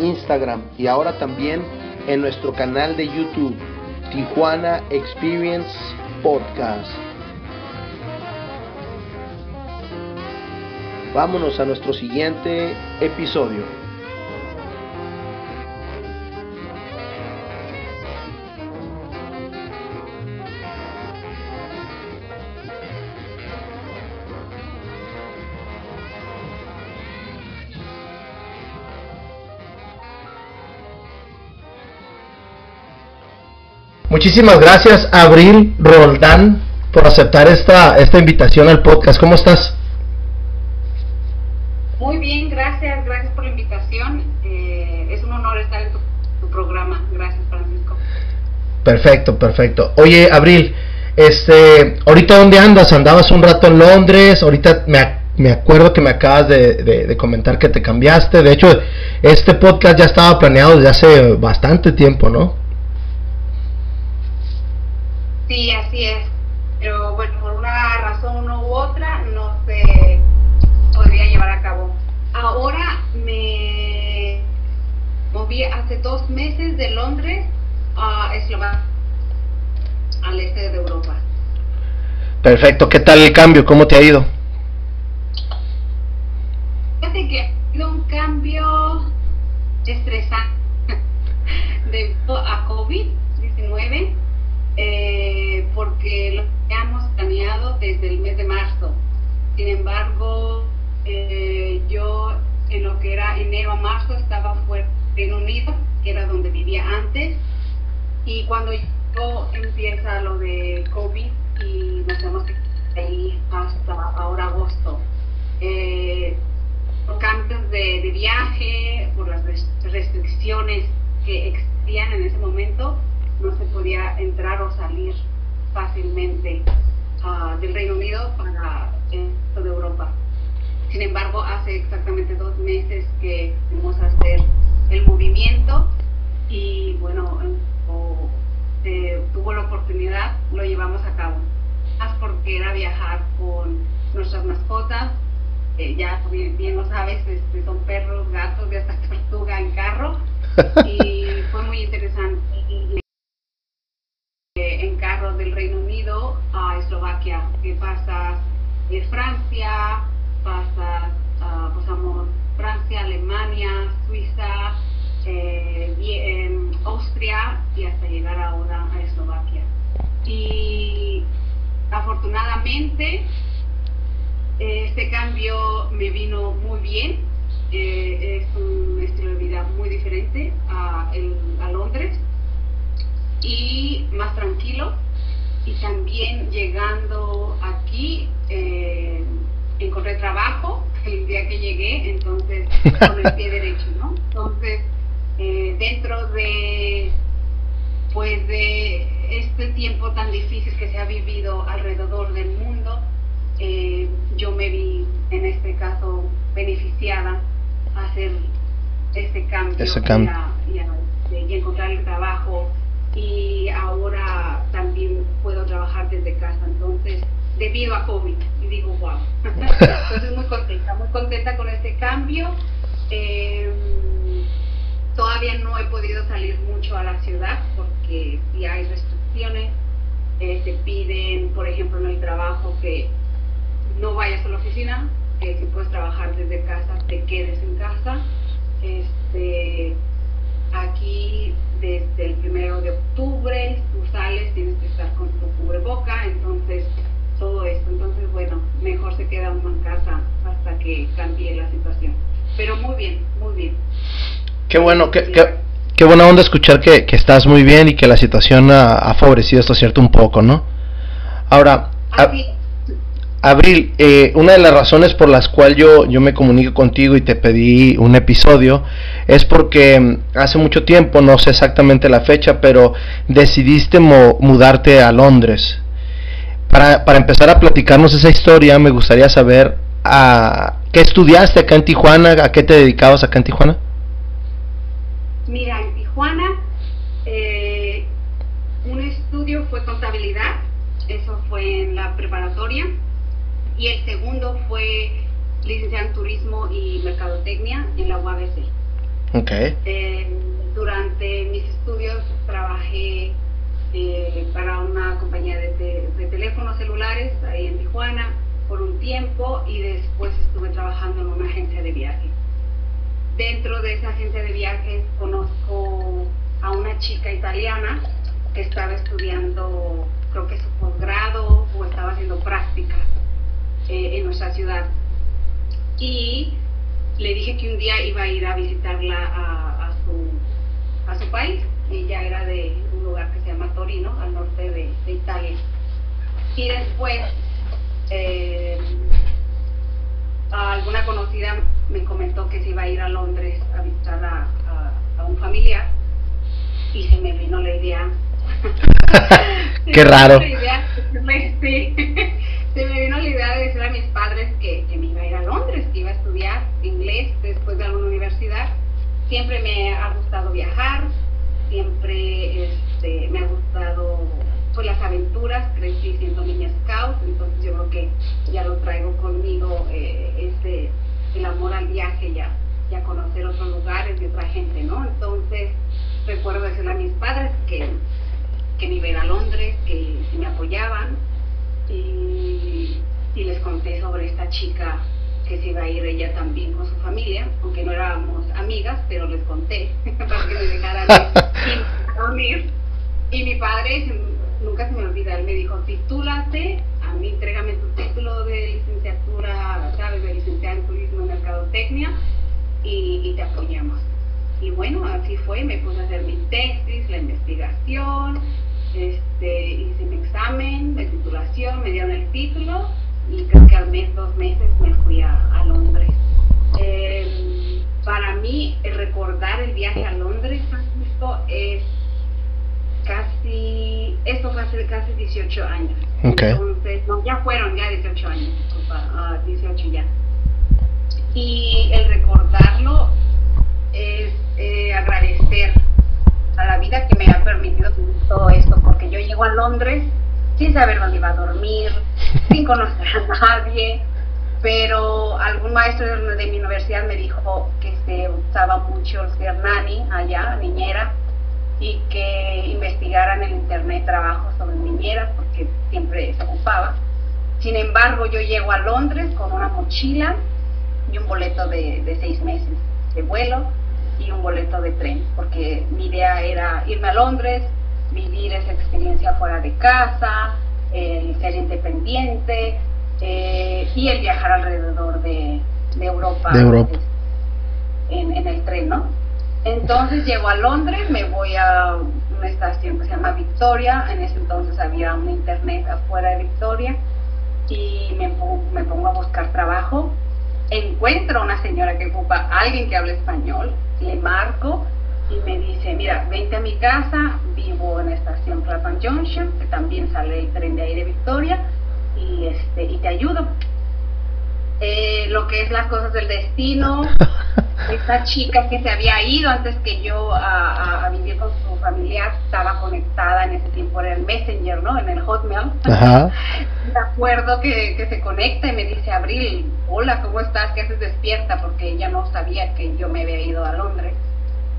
Instagram y ahora también en nuestro canal de YouTube, Tijuana Experience Podcast. Vámonos a nuestro siguiente episodio. Muchísimas gracias, Abril Roldán, por aceptar esta, esta invitación al podcast. ¿Cómo estás? Muy bien, gracias, gracias por la invitación. Eh, es un honor estar en tu, programa. Gracias, Francisco. Perfecto, perfecto. Oye, Abril, este, ahorita dónde andas? Andabas un rato en Londres, ahorita me, me acuerdo que me acabas de, de, comentar que te cambiaste. De hecho, este podcast ya estaba planeado desde hace bastante tiempo, ¿no? Sí, así es. Pero bueno, por una razón u otra no se podría llevar a cabo. Ahora me moví hace dos meses de Londres a Eslovaquia, al este de Europa. Perfecto, ¿qué tal el cambio? ¿Cómo te ha ido? Fíjate que ha sido un cambio estresante debido a COVID-19 eh, porque lo habíamos planeado desde el mes de marzo. Sin embargo, eh, yo en lo que era enero a marzo estaba fuera Reino Unido, que era donde vivía antes, y cuando yo empieza lo de COVID y nos hemos ahí hasta ahora agosto. Eh, por cambios de viaje, por las restricciones que existían en ese momento, no se podía entrar o salir fácilmente uh, del Reino Unido para resto de Europa. Sin embargo, hace exactamente dos meses que fuimos a hacer el movimiento y bueno, eh, tuvo la oportunidad, lo llevamos a cabo. Más porque era viajar con nuestras mascotas, eh, ya bien, bien, lo sabes, este, son perros, gatos y hasta tortuga en carro. Y fue muy interesante en carro del Reino Unido a Eslovaquia, que pasas de Francia, pasas, uh, pasamos Francia, Alemania, Suiza, eh, Austria y hasta llegar ahora a Eslovaquia. Y afortunadamente este cambio me vino muy bien. Eh, es un estilo de vida muy diferente a, el, a Londres y más tranquilo. Y también llegando aquí, eh, encontré trabajo el día que llegué, entonces con el pie derecho, ¿no? Entonces, eh, dentro de, pues de este tiempo tan difícil que se ha vivido alrededor del mundo, eh, yo me vi en este caso beneficiada a hacer este cambio, y encontrar el trabajo y ahora también puedo trabajar desde casa. Entonces, debido a COVID, y digo, wow. Entonces, muy contenta, muy contenta con este cambio. Em, todavía no he podido salir mucho a la ciudad porque si hay restricciones. Te piden, por ejemplo, en el trabajo que no vayas a la oficina, que si puedes trabajar desde casa, te quedes en casa. Este, aquí desde el primero de octubre, tú sales, tienes que estar con tu cubreboca, entonces todo esto. Entonces, bueno, mejor se queda uno en casa hasta que cambie la situación. Pero muy bien, muy bien. Qué bueno, qué, qué, buena onda escuchar que, que, estás muy bien y que la situación ha, ha favorecido esto cierto un poco, ¿no? Ahora, Abril, eh, una de las razones por las cuales yo, yo me comunico contigo y te pedí un episodio es porque mm, hace mucho tiempo, no sé exactamente la fecha, pero decidiste mudarte a Londres. Para, para, empezar a platicarnos esa historia, me gustaría saber a, ah, qué estudiaste acá en Tijuana, a qué te dedicabas acá en Tijuana. Mira, en Tijuana eh, un estudio fue contabilidad, eso fue en la preparatoria y el segundo fue licenciado en turismo y mercadotecnia en la UABC. Okay. Eh, durante mis estudios trabajé eh, para una compañía de, teléfonos celulares ahí en Tijuana por un tiempo y después estuve trabajando en una agencia de viajes. Dentro de esa agencia de viajes conozco a una chica italiana que estaba estudiando, creo que su posgrado o estaba haciendo prácticas eh, en nuestra ciudad. Y le dije que un día iba a ir a visitarla a, su, a su país. Ella era de un lugar que se llama Torino, al norte de, Italia. Y después, eh, alguna conocida me comentó que se iba a ir a Londres a visitar a, un familiar y se me vino la idea. Qué raro se me vino la idea de decir a mis padres que, me iba a ir a Londres, que iba a estudiar inglés después de alguna universidad. Siempre me ha gustado viajar, siempre este, me ha gustado pues, las aventuras, crecí siendo niña scout, entonces yo creo que ya lo traigo conmigo, eh, este, el amor al viaje ya, ya conocer otros lugares y otra gente, ¿no? Entonces recuerdo decirle a mis padres que, que me iba a ir a Londres, que me apoyaban, y, les conté sobre esta chica que se iba a ir ella también con su familia, aunque no éramos amigas, pero les conté para que me dejaran dormir. Y mi padre, nunca se me olvida, él me dijo, titúlate, a mí entrégame tu título de licenciatura, ¿sabes? De licenciada en turismo y mercadotecnia y, y te apoyamos. Y bueno, así fue, me puse a hacer mi tesis, la investigación, este, hice mi examen de titulación, me dieron el título y creo que al mes, dos meses me fui a, Londres. Em, para mí, el recordar el viaje a Londres, Francisco, es casi, esto fue hace casi 18 años. Entonces, no, ya fueron ya 18 años, disculpa, 18 ah, ya. Y el recordarlo es eh, agradecer a la vida que me ha permitido todo esto, porque yo llego a Londres sin saber dónde iba a dormir, sin conocer a nadie, pero algún maestro de, mi universidad me dijo que se usaba mucho ser nani allá, niñera, y que investigara en el internet trabajo sobre niñeras, porque siempre se ocupaba. Sin embargo, yo llego a Londres con una mochila y un boleto de, de seis meses de vuelo y un boleto de tren, porque mi idea era irme a Londres, vivir esa experiencia fuera de casa, el ser independiente eh, y el viajar alrededor de, Europa, En, en, el tren, ¿no? Entonces llego a Londres, me voy a una estación que se llama Victoria, en ese entonces había un internet afuera de Victoria y me, me pongo a buscar trabajo. Encuentro una señora que ocupa alguien que habla español, le marco y me dice, mira, vente a mi casa, vivo en la estación Clapham Junction, que también sale el tren de ahí de Victoria, y, este, y te ayudo. Eh, lo que es las cosas del destino, esta chica que se había ido antes que yo a, vivir con su familia estaba conectada en ese tiempo en el Messenger, ¿no? En el Hotmail. Ajá. Me acuerdo que, que se conecta y me dice, Abril, hola, ¿cómo estás? ¿Qué haces despierta? Porque ella no sabía que yo me había ido a Londres.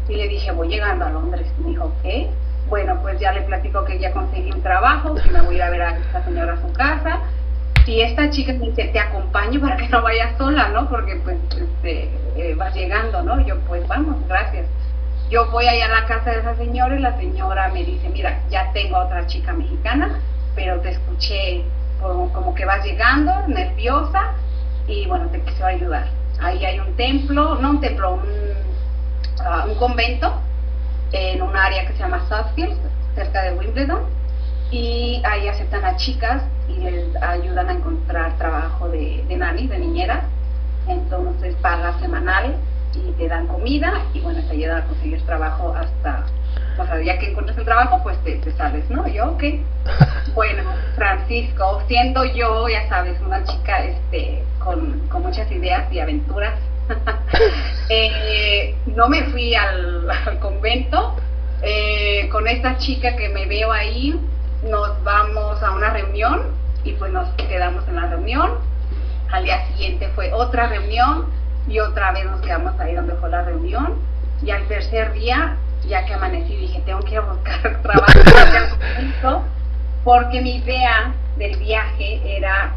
Y le dije, voy llegando a Londres. Me dijo, ¿qué? Bueno, pues ya le platico que ya conseguí un trabajo, que me voy a ir a ver a esta señora a su casa y esta chica me dice, te acompaño para que no vayas sola, ¿no? Porque pues este, eh, vas llegando, ¿no? Yo pues vamos, gracias. Yo voy allá a la casa de esa señora y la señora me dice, mira, ya tengo a otra chica mexicana, pero te escuché como, que vas llegando, nerviosa, y bueno, te quiso ayudar. Ahí hay un templo, no un templo, un, ah, un convento en un área que se llama Southfield, cerca de Wimbledon, y ahí aceptan a chicas y les ayudan a encontrar trabajo de, de nani, de niñera. Entonces pagas semanal y te dan comida y bueno, te ayudan a conseguir trabajo hasta, o sea, ya que encuentres el trabajo, pues te, te sales, ¿no? Yo, ok. Bueno, Francisco, siendo yo, ya sabes, una chica este, con, con muchas ideas y aventuras, eh, no me fui al, convento. Eh, con esta chica que me veo ahí, nos vamos a una reunión y pues nos quedamos en la reunión. Al día siguiente fue otra reunión y otra vez nos quedamos ahí donde fue la reunión. Y al tercer día, ya que amanecí, dije, tengo que buscar trabajo porque mi idea del viaje era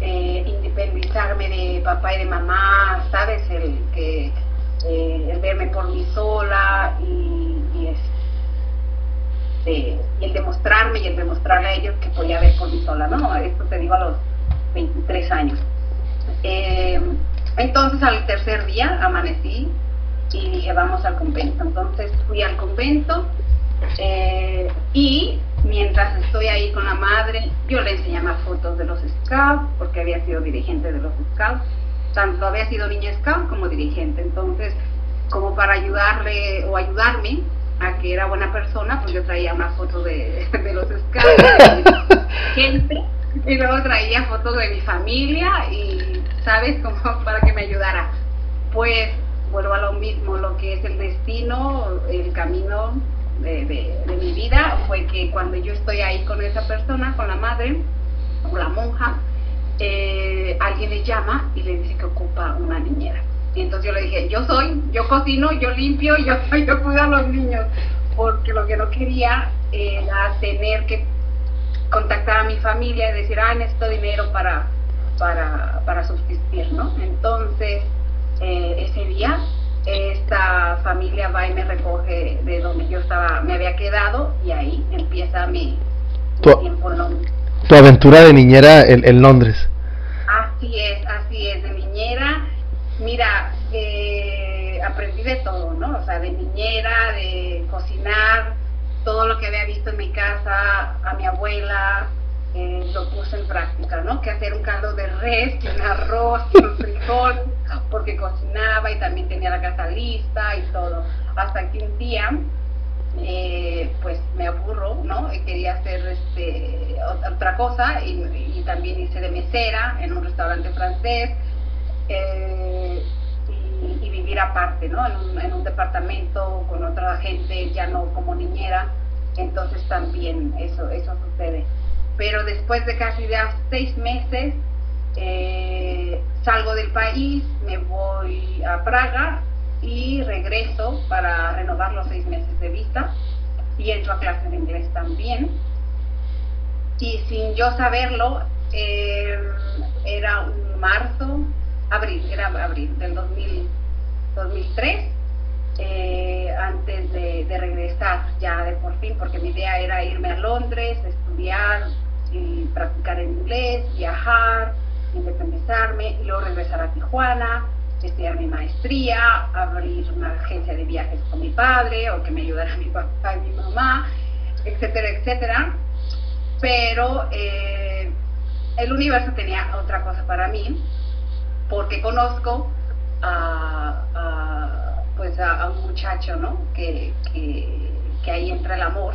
eh, independizarme de papá y de mamá, ¿sabes? El, que, eh, el verme por mí sola este, y el demostrarme y el demostrarle a ellos que podía ver por mí sola, ¿no? Esto te digo a los 23 años. Eh, entonces al tercer día amanecí y dije, vamos al convento. Entonces fui al convento eh, y mientras estoy ahí con la madre, yo le enseñé más fotos de los scouts, porque había sido dirigente de los scouts, tanto había sido niña scout como dirigente. Entonces, como para ayudarle o ayudarme a que era buena persona, pues yo traía una foto de, de los scouts, de gente, y luego traía fotos de mi familia y, ¿sabes? Como para que me ayudara. Pues vuelvo a lo mismo, lo que es el destino, el camino de, de, de, mi vida fue que cuando yo estoy ahí con esa persona, con la madre o la monja, eh, alguien le llama y le dice que ocupa una niñera. Y entonces yo le dije, yo soy, yo cocino, yo limpio, yo, yo cuido a los niños, porque lo que no quería era tener que contactar a mi familia y decir, ah, necesito dinero para, para, para subsistir, ¿no? Entonces, eh, ese día esta familia va y me recoge de donde yo estaba, me había quedado y ahí empieza mi, tu, tiempo en Londres. Tu aventura de niñera en, en, Londres. Así es, así es, de niñera. Mira, eh, aprendí de todo, ¿no? O sea, de niñera, de cocinar, todo lo que había visto en mi casa, a mi abuela, eh, lo puse en práctica, ¿no? Que hacer un caldo de res, un arroz, un frijol, porque cocinaba y también tenía la casa lista y todo. Hasta que un día, eh, pues me aburro, ¿no? Y quería hacer este, otra cosa y, y, también hice de mesera en un restaurante francés eh, y, y, vivir aparte, ¿no? En un, en un departamento con otra gente, ya no como niñera. Entonces también eso, eso sucede pero después de casi de seis meses eh, salgo del país, me voy a Praga y regreso para renovar los seis meses de vista y entro a clases de inglés también. Y sin yo saberlo, eh, era un marzo, abril, era abril del 2000, 2003, eh, antes de, de regresar ya de por fin, porque mi idea era irme a Londres, estudiar, y practicar el inglés, viajar, independizarme y luego regresar a Tijuana, estudiar mi maestría, abrir una agencia de viajes con mi padre o que me ayudara mi papá y mi mamá, etcétera, etcétera. Pero eh, el universo tenía otra cosa para mí porque conozco a, pues a, un muchacho, ¿no? Que, que ahí entra el amor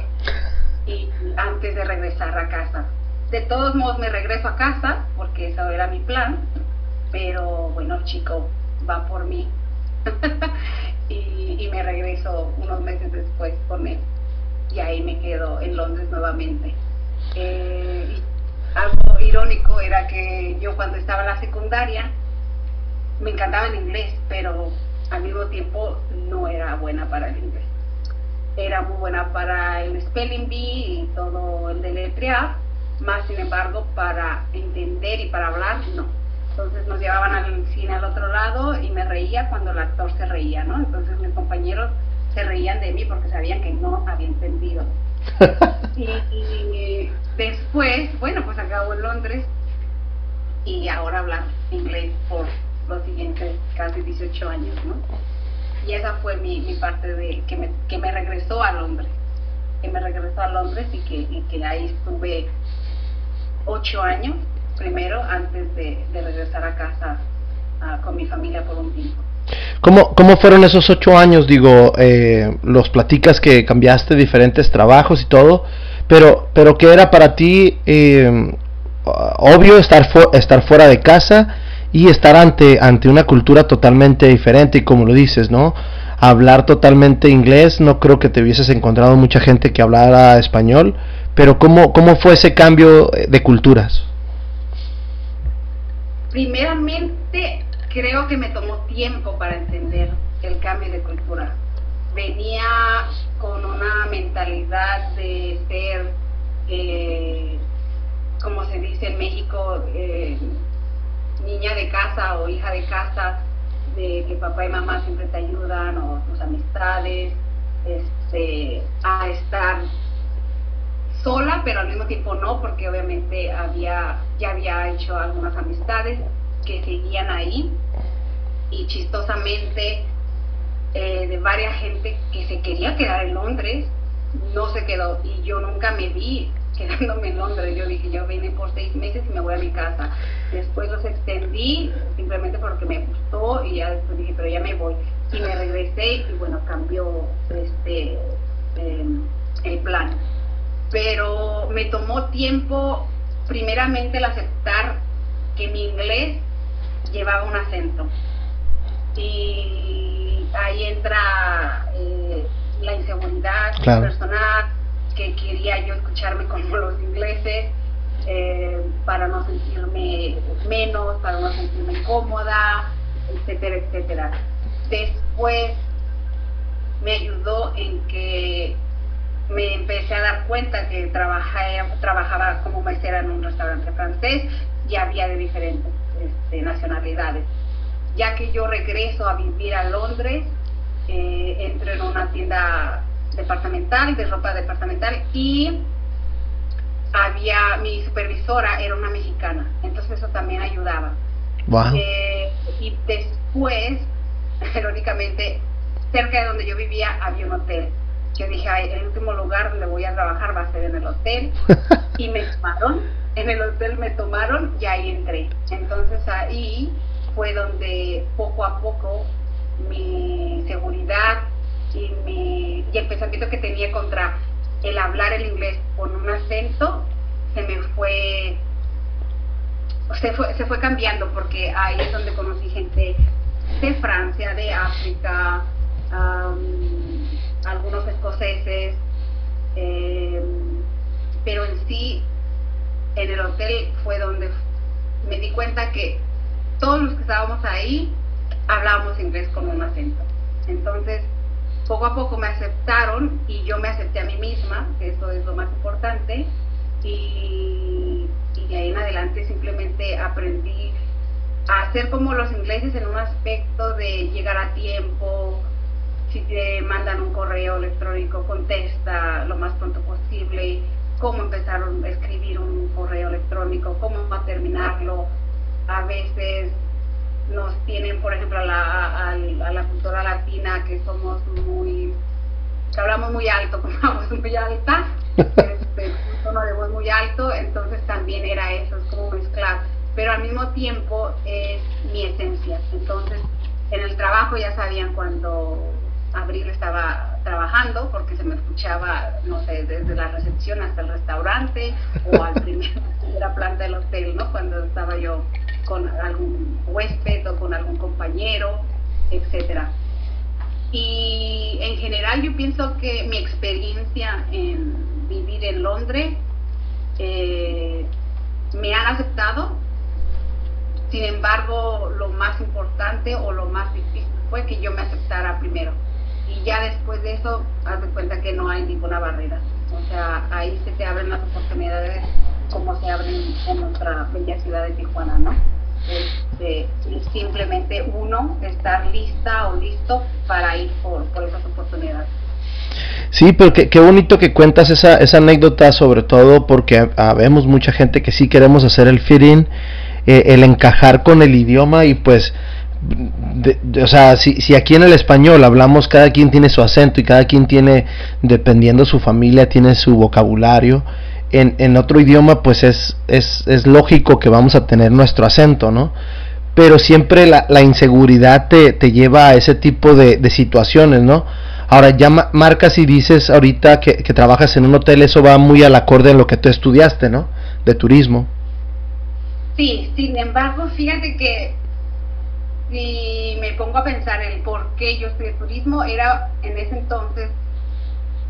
y antes de regresar a casa de todos modos me regreso a casa, porque eso era mi plan, pero bueno, chico va por mí. y, y, me regreso unos meses después con él. Y ahí me quedo en Londres nuevamente. Eh, y algo irónico era que yo cuando estaba en la secundaria me encantaba el inglés, pero al mismo tiempo no era buena para el inglés. Era muy buena para el spelling bee y todo el deletrear, más sin embargo para entender y para hablar no. Entonces nos llevaban al cine al otro lado y me reía cuando el actor se reía, ¿no? Entonces mis compañeros se reían de mí porque sabían que no había entendido. y, y, después, bueno, pues acabo en Londres y ahora hablar inglés por los siguientes casi 18 años, ¿no? Y esa fue mi, mi parte de que me, que me regresó a Londres, que me regresó a Londres y que, y que ahí estuve ocho años primero antes de, regresar a casa con mi familia por un tiempo. ¿Cómo, ¿Cómo fueron esos ocho años? Digo, eh, los platicas que cambiaste diferentes trabajos y todo, pero, pero ¿qué era para ti eh, obvio estar, estar fuera de casa y estar ante, ante una cultura totalmente diferente y como lo dices, ¿no? Hablar totalmente inglés, no creo que te hubieses encontrado mucha gente que hablara español, pero ¿cómo, cómo fue ese cambio de culturas? Primeramente, creo que me tomó tiempo para entender el cambio de cultura. Venía con una mentalidad de ser, eh, como se dice en México, eh, niña de casa o hija de casa, de que papá y mamá siempre te ayudan o tus amistades, este, a estar sola, pero al mismo tiempo no, porque obviamente había, ya había hecho algunas amistades que seguían ahí y chistosamente eh, de varias gente que se quería quedar en Londres, no se quedó y yo nunca me vi quedándome en Londres. Yo dije, yo vine por seis meses y me voy a mi casa. Después los extendí simplemente porque me gustó y ya después dije, pero ya me voy. Y me regresé y bueno, cambió este em, el plan. Pero me tomó tiempo, primeramente, el aceptar que mi inglés llevaba un acento. Y ahí entra eh, la inseguridad personal, que quería yo escucharme como los ingleses, eh, para no sentirme menos, para no sentirme cómoda, etcétera, etcétera. Después me ayudó en que me empecé a dar cuenta que trabajé, trabajaba como mesera en un restaurante francés y había de diferentes este, nacionalidades. Ya que yo regreso a vivir a Londres, eh, entro en una tienda departamental, de ropa departamental, y había, mi supervisora era una mexicana, entonces eso también ayudaba. Eh, y después, irónicamente, cerca de donde yo vivía había un hotel. Yo dije, Ay, el último lugar donde voy a trabajar va a ser en el hotel. y me tomaron, en el hotel me tomaron y ahí entré. Entonces ahí fue donde poco a poco mi seguridad y, mi, y el pensamiento que tenía contra el hablar el inglés con un acento se me fue se fue, se fue cambiando porque ahí es donde conocí gente de Francia, de África, algunos escoceses, eh, pero en sí en el hotel fue donde me di cuenta que todos los que estábamos ahí hablábamos inglés con un acento. Entonces, poco a poco me aceptaron y yo me acepté a mí misma, que eso es lo más importante, y, de ahí en adelante simplemente aprendí a ser como los ingleses en un aspecto de llegar a tiempo, si te mandan un correo electrónico, contesta lo más pronto posible, cómo empezar a escribir un correo electrónico, cómo va a terminarlo. A veces nos tienen, por ejemplo, a la, a, la cultura latina que somos muy, que hablamos muy alto, una voz muy alta, este, un tono de voz muy alto, entonces también era eso, es como mezclar, pero al mismo tiempo es mi esencia, entonces en el trabajo ya sabían cuando Abril estaba trabajando porque se me escuchaba, no sé, desde la recepción hasta el restaurante o al primer, primera planta del hotel, ¿no? Cuando estaba yo con algún huésped o con algún compañero, etcétera. Y en general yo pienso que mi experiencia en vivir en Londres eh, me han aceptado. Sin embargo, lo más importante o lo más difícil fue que yo me aceptara primero. Y ya después de eso, haz de cuenta que no hay ninguna barrera. O sea, ahí se te abren las oportunidades como se abren en nuestra bella ciudad de Tijuana, ¿no? este, simplemente uno estar lista o listo para ir por, esas oportunidades. Sí, pero qué, bonito que cuentas esa, esa anécdota, sobre todo porque vemos mucha gente que sí queremos hacer el fitting, eh, el encajar con el idioma y pues, o sea, si, si aquí en el español hablamos, cada quien tiene su acento y cada quien tiene, dependiendo de su familia, tiene su vocabulario en, en otro idioma pues es, es, es, lógico que vamos a tener nuestro acento, ¿no? Pero siempre la, la inseguridad te, te, lleva a ese tipo de, de, situaciones, ¿no? Ahora ya marcas y dices ahorita que, que, trabajas en un hotel, eso va muy al acorde en lo que tú estudiaste, ¿no? De turismo. Sí, sin embargo, fíjate que si me pongo a pensar el por qué yo estudié turismo, era en ese entonces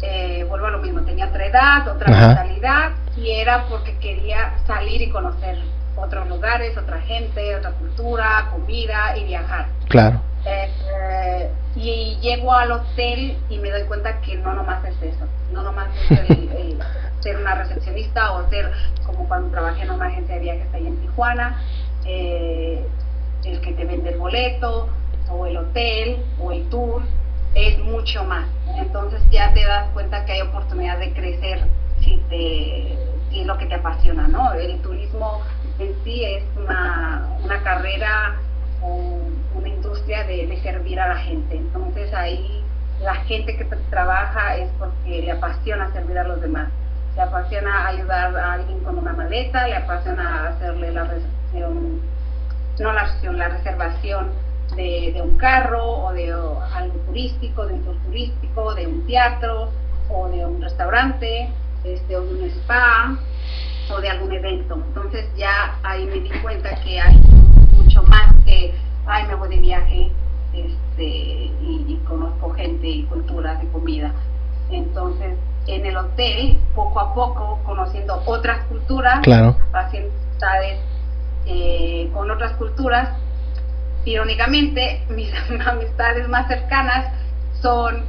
eh, vuelvo a lo mismo, tenía otra edad, otra mentalidad y era porque quería salir y conocer otros lugares, otra gente, otra cultura, comida y viajar. Claro. Eh, y llego al hotel y me doy cuenta que no nomás es eso, no nomás es el, ser una recepcionista o ser como cuando trabajé en una agencia de viajes ahí en Tijuana, eh, el que te vende el boleto o el hotel o el tour, es mucho más. Entonces ya te das cuenta que hay oportunidad de crecer si, te, es lo que te apasiona, ¿no? El turismo en sí es una, una carrera o una industria de, de, servir a la gente. Entonces ahí la gente que trabaja es porque le apasiona servir a los demás. Le apasiona ayudar a alguien con una maleta, le apasiona hacerle la recepción, no la la reservación de, un carro o de algo turístico, de un tour turístico, de un teatro o de un restaurante, este, o de un spa o de algún evento. Entonces ya ahí me di cuenta que hay mucho más que, ay, me voy de viaje este, y, conozco gente y culturas y comida. Entonces, en el hotel, poco a poco, conociendo otras culturas, haciendo amistades eh, con otras culturas, irónicamente, mis amistades más cercanas son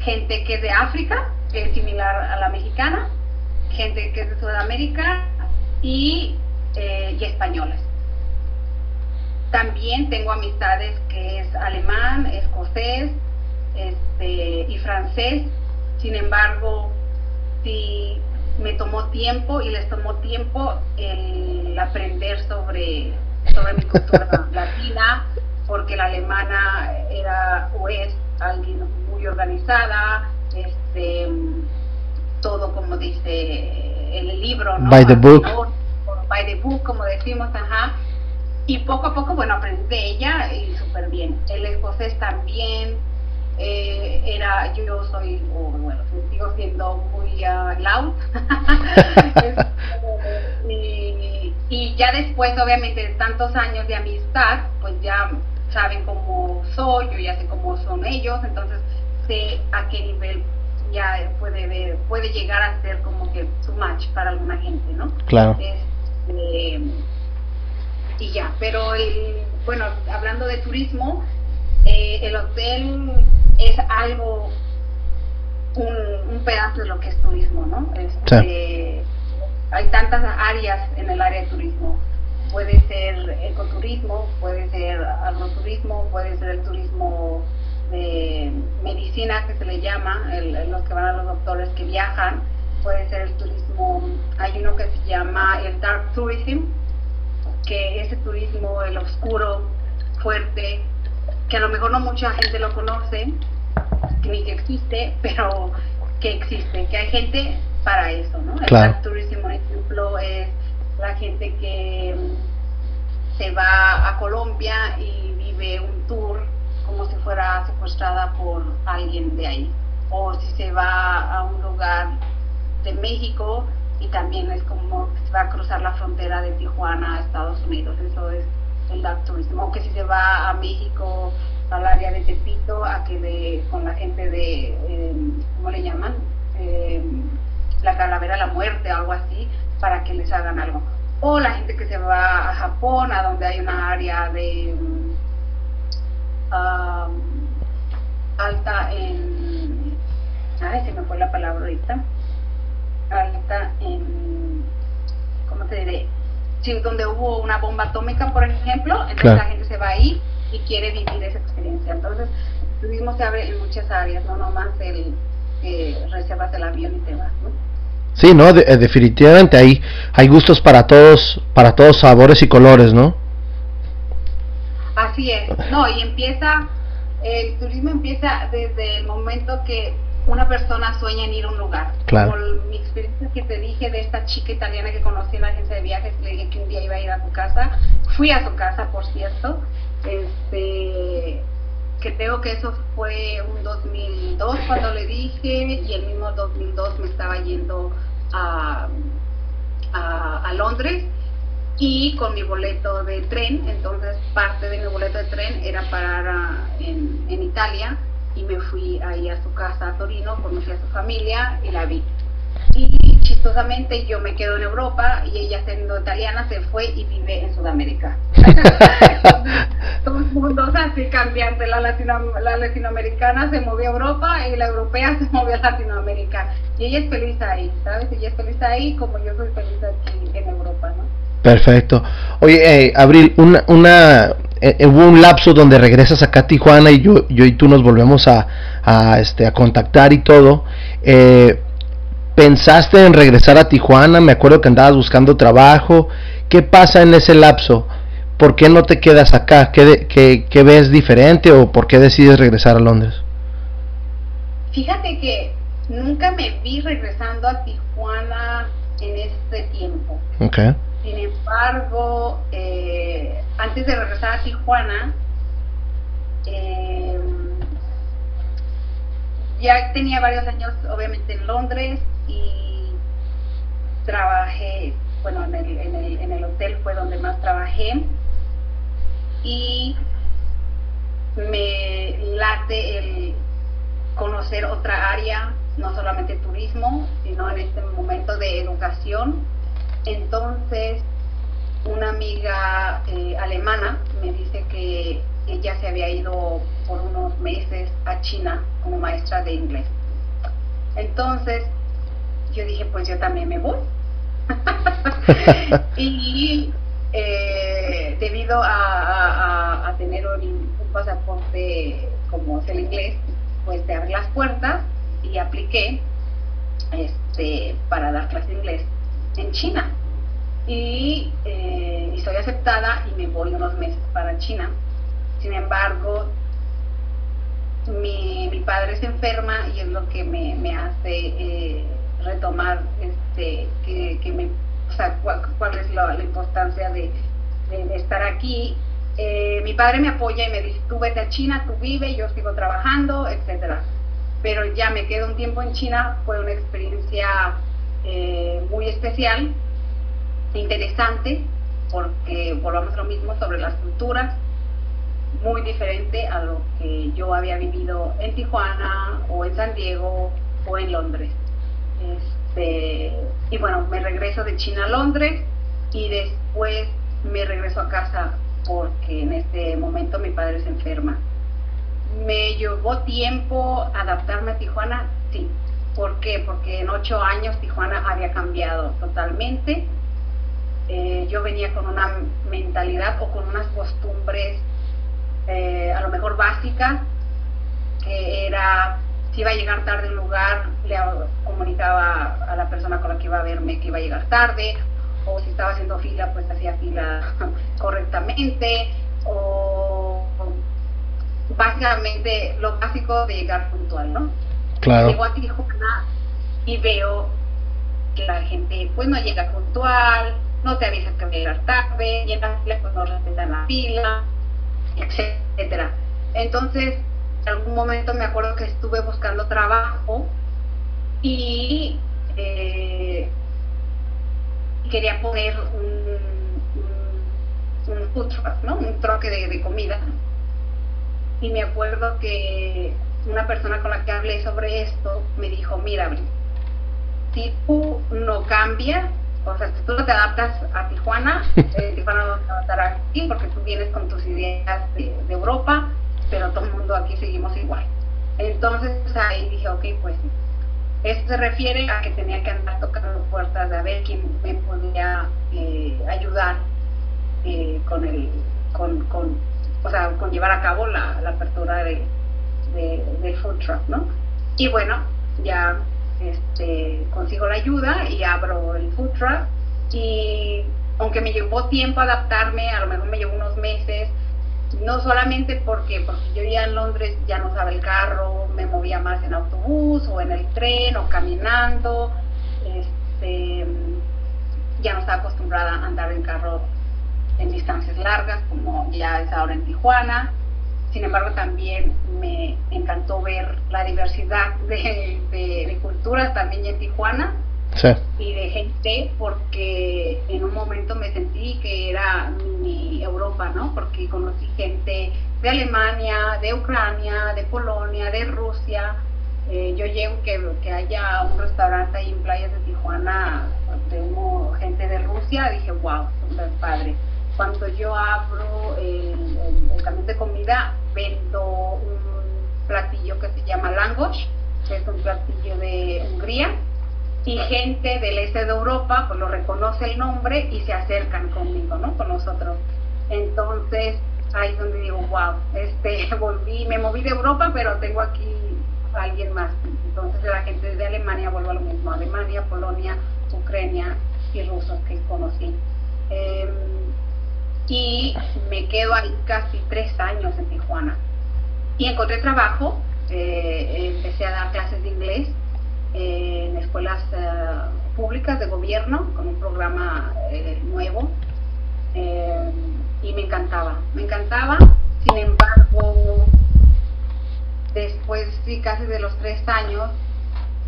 gente que es de África, que es similar a la mexicana, gente que es de Sudamérica y, eh, y españolas. También tengo amistades que es alemán, escocés este, y francés. Sin embargo, si me tomó tiempo y les tomó tiempo el aprender sobre sobre mi cultura latina, porque la alemana era o es alguien muy organizada, este, todo como dice el libro, ¿no? By the book. By the book, como decimos, ajá. Y poco a poco, bueno, aprendí de ella y súper bien. El escocés también, eh, era, yo soy, bueno, sigo siendo muy uh, loud. y, y, ya después, obviamente, de tantos años de amistad, pues ya saben cómo soy, yo ya sé cómo son ellos, entonces sé a qué nivel ya puede ver, puede llegar a ser como que too match para alguna gente, ¿no? Claro. Este, y ya, pero bueno, hablando de turismo, eh, el hotel es algo, un, un, pedazo de lo que es turismo, ¿no? Este, hay tantas áreas en el área de turismo. Puede ser ecoturismo, puede ser agroturismo, puede ser el turismo de medicina que se le llama, el, los que van a los doctores que viajan, puede ser el turismo, hay uno que se llama el dark tourism, que es el turismo, el oscuro, fuerte, que a lo mejor no mucha gente lo conoce, ni que existe, pero que existe, que hay gente para eso, ¿no? El turismo, por ejemplo, es la gente que mm, se va a Colombia y vive un tour como si fuera secuestrada por alguien de ahí. O si se va a un lugar de México y también es como se va a cruzar la frontera de Tijuana a Estados Unidos. Eso es el dark tourism. O que si se va a México, al área de Tepito, a que de, con la gente de, eh, ¿cómo le llaman? Eh, la calavera la muerte algo así, para que les hagan algo. O la gente que se va a Japón, a donde hay una área de um, alta en... Ay, se me fue la palabra ahorita. Alta en... ¿Cómo te diré? Sí, donde hubo una bomba atómica, por ejemplo, entonces la gente se va ahí y quiere vivir esa experiencia. Entonces, el turismo se abre en muchas áreas, no nomás el que reservas el avión y te vas, ¿no? Sí, no, eh, definitivamente hay, hay gustos para todos, para todos sabores y colores, ¿no? Así es, no, y empieza, el turismo empieza desde el momento que una persona sueña en ir a un lugar. Claro. Como mi experiencia que te dije de esta chica italiana que conocí en la agencia de viajes, le dije que un día iba a ir a su casa. Fui a su casa, por cierto. Este, que creo que eso fue un 2002 cuando le dije y el mismo 2002 me estaba yendo a, a, Londres y con mi boleto de tren, entonces parte de mi boleto de tren era parar en, en Italia y me fui ahí a su casa a Torino, conocí a su familia y la vi. Y chistosamente yo me quedo en Europa y ella siendo italiana se fue y vive en Sudamérica. Dos mundos así cambiantes. La, latino, la latinoamericana se movió a Europa y la europea se movió a Latinoamérica. Y ella es feliz ahí, ¿sabes? Ella es feliz ahí como yo soy feliz aquí en Europa, ¿no? Perfecto. Oye, eh, Abril, una, una eh, hubo un lapso donde regresas acá a Tijuana y yo, yo y tú nos volvemos a, a, este, a contactar y todo. Eh, ¿Pensaste en regresar a Tijuana? Me acuerdo que andabas buscando trabajo. ¿Qué pasa en ese lapso? ¿Por qué no te quedas acá? ¿Qué, qué, qué ves diferente o por qué decides regresar a Londres? Fíjate que nunca me vi regresando a Tijuana en este tiempo. Okay. Sin embargo, eh, antes de regresar a Tijuana, eh, ya tenía varios años, obviamente, en Londres y trabajé, bueno, en el, en el, en el hotel fue donde más trabajé. Y me late el conocer otra área, no solamente turismo, sino en este momento de educación entonces, una amiga eh, alemana me dice que ella se había ido por unos meses a China como maestra de inglés. Entonces, yo dije, pues yo también me voy. y eh, debido a, tener un, pasaporte como es el inglés, pues te abre las puertas y apliqué este, para dar clase de inglés en China. Y, eh, soy aceptada y me voy unos meses para China. Sin embargo, mi, mi padre se enferma y es lo que me, me hace eh, retomar este que, que me o sea cuál, cuál es la, importancia de, de, estar aquí eh, mi padre me apoya y me dice tú vete a China tú vive yo sigo trabajando etcétera pero ya me quedo un tiempo en China fue una experiencia eh, muy especial, interesante, porque volvamos lo mismo sobre las culturas, muy diferente a lo que yo había vivido en Tijuana o en San Diego o en Londres. Este, y bueno, me regreso de China a Londres y después me regreso a casa porque en este momento mi padre se enferma. ¿Me llevó tiempo adaptarme a Tijuana? Sí, ¿Por qué? Porque en ocho años Tijuana había cambiado totalmente. Eh, yo venía con una mentalidad o con unas costumbres eh, a lo mejor básicas, que era si iba a llegar tarde un lugar, le comunicaba a la persona con la que iba a verme que iba a llegar tarde, o si estaba haciendo fila, pues hacía fila correctamente, o básicamente lo básico de llegar puntual, ¿no? Claro. Llego a Tijuana y veo que la gente pues no llega puntual, no te avisan que va a llegar tarde, y en la fila pues no respetan la fila, etcétera. Entonces, en algún momento me acuerdo que estuve buscando trabajo y eh, quería poner un, un, un ¿no? Un troque de comida. Y me acuerdo que una persona con la que hablé sobre esto me dijo, mira, si tú no cambias, o sea, si tú no te adaptas a Tijuana, eh, Tijuana no se adaptará aquí porque tú vienes con tus ideas de, Europa, pero todo el mundo aquí seguimos igual. Entonces ahí dije, ok, pues esto se refiere a que tenía que andar tocando puertas de a ver quién me podía eh, ayudar eh, con el, con, con, o sea, con llevar a cabo la, la apertura de, de, food truck, ¿no? Y bueno, ya este, consigo la ayuda y abro el food truck y aunque me llevó tiempo adaptarme, a lo mejor me llevó unos meses, no solamente porque, porque yo ya en Londres ya no usaba el carro, me movía más en autobús o en el tren o caminando, este, ya no estaba acostumbrada a andar en carro en distancias largas como ya es ahora en Tijuana. Sin embargo, también me encantó ver la diversidad de, de, culturas también en Tijuana y de gente, porque en un momento me sentí que era mi Europa, ¿no? Porque conocí gente de Alemania, de Ucrania, de Polonia, de Rusia. Eh, yo llego que, que haya un restaurante ahí en playas de Tijuana, tengo gente de Rusia, dije, wow, súper padre. Cuando yo abro el, el, camión de comida, vendo un platillo que se llama langosh, que es un platillo de Hungría y gente del este de Europa pues lo reconoce el nombre y se acercan conmigo, ¿no? Con nosotros. Entonces, ahí es donde digo, wow, este, volví, me moví de Europa, pero tengo aquí a alguien más. Entonces, la gente de Alemania vuelvo a lo mismo, Alemania, Polonia, Ucrania y rusos que conocí. Em, y me quedo ahí casi tres años en Tijuana. Y encontré trabajo, eh, empecé a dar clases de inglés en escuelas eh, públicas de gobierno con un programa eh, nuevo y me encantaba, me encantaba, sin embargo, después sí casi de los tres años,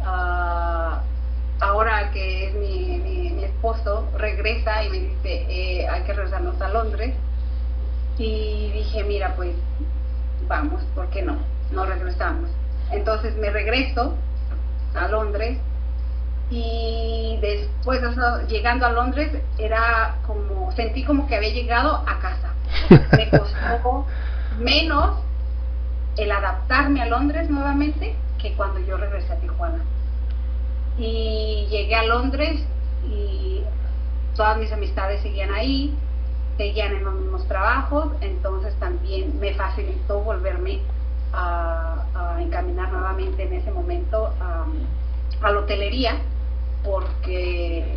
ah, ahora que es mi, mi, esposo, regresa y me dice, hay que regresarnos a Londres y dije, mira, pues vamos, ¿por qué no? No regresamos. Entonces me regreso a Londres y después llegando a Londres era como sentí como que había llegado a casa me costó menos el adaptarme a Londres nuevamente que cuando yo regresé a Tijuana y llegué a Londres y todas mis amistades seguían ahí seguían en los mismos trabajos entonces también me facilitó volverme a, encaminar nuevamente en ese momento a, la hotelería porque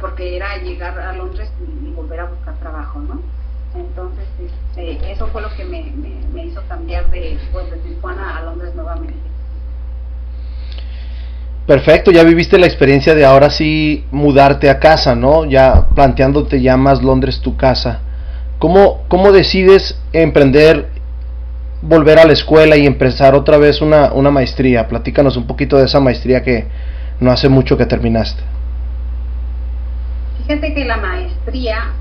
porque era llegar a Londres y, volver a buscar trabajo, ¿no? Entonces, este, eso fue lo que me, me, hizo cambiar de, pues, de Tijuana a Londres nuevamente. Perfecto, ya viviste la experiencia de ahora sí mudarte a casa, ¿no? Ya planteándote ya más Londres tu casa. ¿Cómo, cómo decides emprender volver a la escuela y empezar otra vez una, una maestría. Platícanos un poquito de esa maestría que no hace mucho que terminaste. Fíjate que la maestría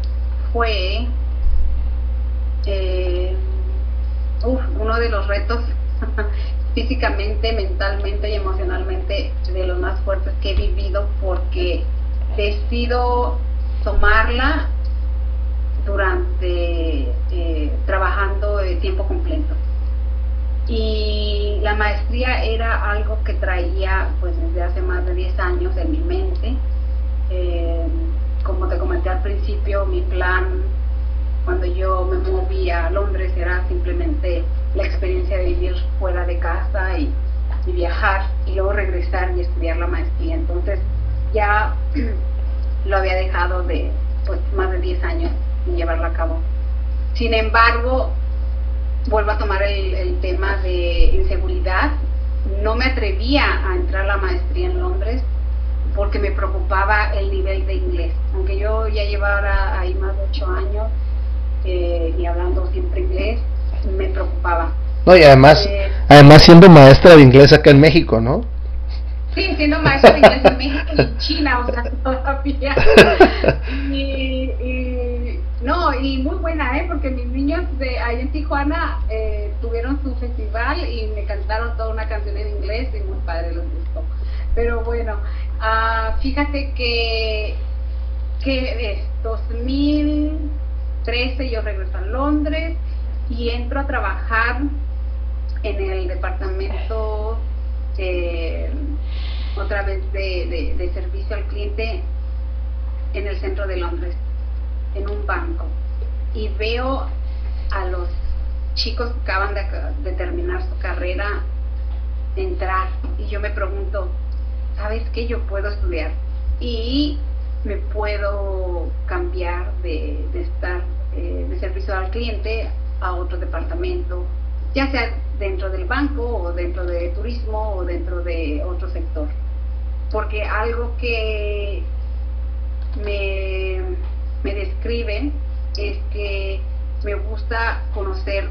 fue eh, uno de los retos físicamente, mentalmente y emocionalmente de los más fuertes que he vivido porque decido tomarla durante eh, trabajando tiempo completo y la maestría era algo que traía pues desde hace más de 10 años en mi mente. Eh, como te comenté al principio, mi plan cuando yo me moví a Londres era simplemente la experiencia de vivir fuera de casa y, viajar y luego regresar y estudiar la maestría. Entonces ya lo había dejado de pues, más de 10 años sin llevarlo a cabo. Sin embargo, vuelvo a tomar el, tema de inseguridad. No me atrevía a entrar a la maestría en Londres porque me preocupaba el nivel de inglés. Aunque yo ya llevara ahí más de ocho años eh, y hablando siempre inglés, me preocupaba. No, y además, eh, además siendo maestra de inglés acá en México, ¿no? Sí, siendo maestra de inglés en México y en China, o sea, todavía. y, no, y muy buena, ¿eh? Porque mis niños de ahí en Tijuana eh, tuvieron su festival y me cantaron toda una canción en inglés y muy padre los gustó. Pero bueno, uh, fíjate que, que es 2013 yo regreso a Londres y entro a trabajar en el departamento eh, otra vez de, de servicio al cliente en el centro de Londres en un banco. Y veo a los chicos que acaban de, terminar su carrera entrar. Y yo me pregunto, ¿sabes qué? Yo puedo estudiar. Y me puedo cambiar de, estar eh, de servicio al cliente a otro departamento, ya sea dentro del banco o dentro de turismo o dentro de otro sector. Porque algo que me, me describe es que me gusta conocer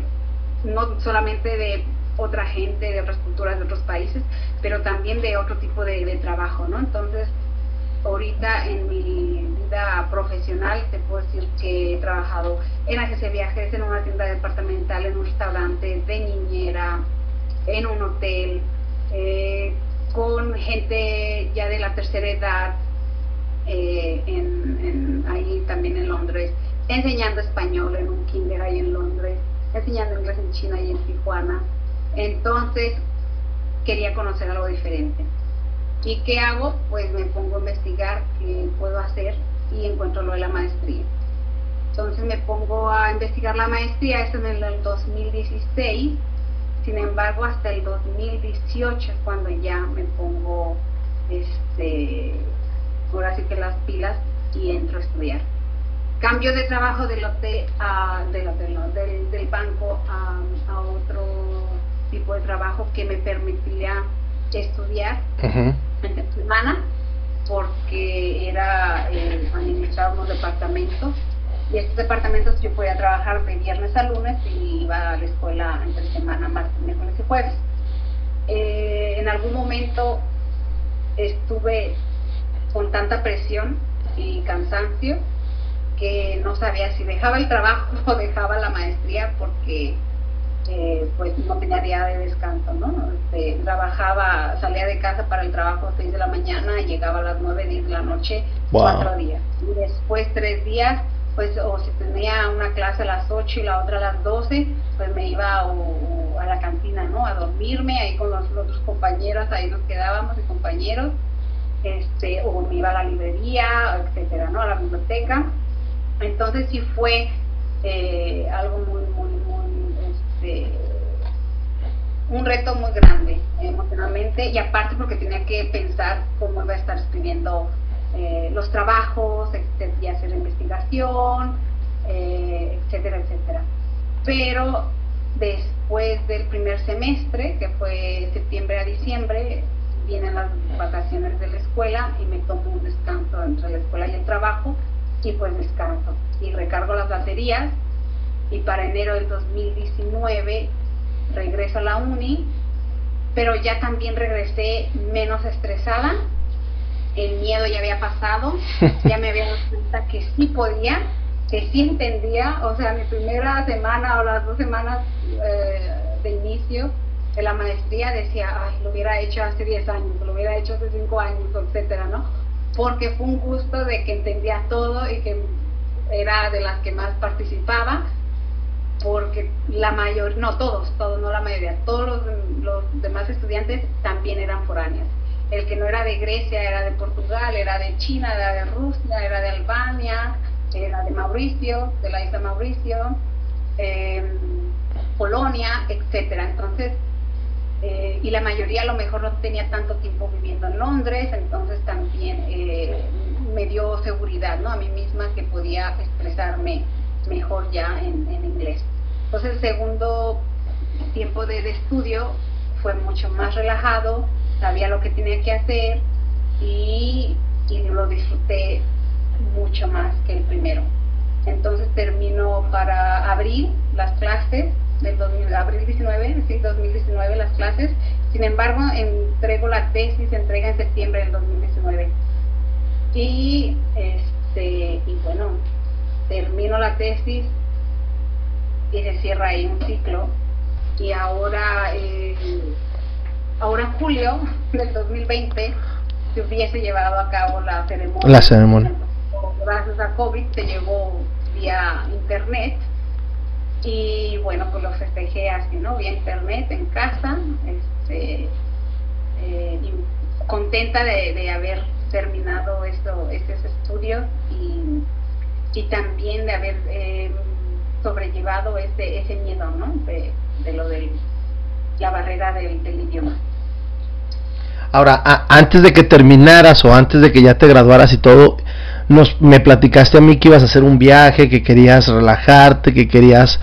no solamente de otra gente, de otras culturas, de otros países, pero también de otro tipo de, de trabajo, ¿no? Entonces, ahorita en mi vida profesional te puedo decir que he trabajado en agencia de viajes, en una tienda departamental, en un restaurante, de niñera, en un hotel, eh, con gente ya de la tercera edad, eh, en, ahí también en Londres, enseñando español en un kinder ahí en Londres, enseñando inglés en China y en Tijuana. Entonces quería conocer algo diferente. ¿Y qué hago? Pues me pongo a investigar qué puedo hacer y encuentro lo de la maestría. Entonces me pongo a investigar la maestría, esto en el 2016, sin embargo hasta el 2018 es cuando ya me pongo, este, ahora sí que las pilas y entro a estudiar. Cambio de trabajo del hotel, a, del, del, banco a, a, otro tipo de trabajo que me estudiar en semana porque era eh, administrar unos departamentos y estos departamentos yo podía trabajar de viernes a lunes y iba a la escuela entre semana, martes, miércoles y jueves. Eh, en algún momento estuve con tanta presión y cansancio que no sabía si dejaba el trabajo o dejaba la maestría porque eh, pues no tenía día de descanso, ¿no? Este, trabajaba, salía de casa para el trabajo a 6 de la mañana y llegaba a las 9, 10 de la noche, cuatro días. Y después tres días, pues o si tenía una clase a las 8 y la otra a las 12, pues me iba a la cantina, ¿no? A dormirme ahí con los, otros compañeros, ahí nos quedábamos y compañeros, este, o me iba a la librería, etcétera, ¿no? A la biblioteca. Entonces sí fue eh, algo muy, muy, muy este, un reto muy grande emocionalmente y aparte porque tenía que pensar cómo iba a estar escribiendo eh, los trabajos este, y hacer investigación, eh, etcétera, etcétera. Pero después del primer semestre, que fue septiembre a diciembre, vienen las vacaciones de la escuela y me tomo un descanso entre la escuela y el trabajo y pues descanso y recargo las baterías y para enero del 2019 regreso a la uni, pero ya también regresé menos estresada, el miedo ya había pasado, ya me había dado cuenta que sí podía, que sí entendía, o sea, mi primera semana o las dos semanas eh, de inicio de la maestría decía, ay, lo hubiera hecho hace 10 años, lo hubiera hecho hace 5 años, etcétera, ¿no? Porque fue un gusto de que entendía todo y que era de las que más participaba porque la mayor, no todos, todos, no la mayoría, todos los, demás estudiantes también eran foráneos. El que no era de Grecia era de Portugal, era de China, era de Rusia, era de Albania, era de Mauricio, de la isla Mauricio, em, Polonia, etcétera. Entonces, eh, y la mayoría a lo mejor no tenía tanto tiempo viviendo en Londres, entonces también eh, me dio seguridad, ¿no? A mí misma que podía expresarme mejor ya en, inglés. Entonces el segundo tiempo de, estudio fue mucho más relajado, sabía lo que tenía que hacer y, y lo disfruté mucho más que el primero. Entonces termino para abril las clases del 2000, abril 19, sí, 2019 las clases. Sin embargo, entrego la tesis, entrega en septiembre del 2019. Y este y bueno, termino la tesis y se cierra ahí un ciclo. Y ahora, eh, ahora en julio del 2020 se hubiese llevado a cabo la ceremonia. La ceremonia. Gracias a COVID se llevó vía internet y bueno, pues lo festejé así, ¿no? Vía internet, en casa, este, eh, y contenta de, de haber terminado esto, estos estudios y y también de haber eh, sobrellevado ese, ese miedo, ¿no? De, lo de la barrera del, idioma. Ahora, antes de que terminaras o antes de que ya te graduaras y todo, nos, me platicaste a mí que ibas a hacer un viaje, que querías relajarte, que querías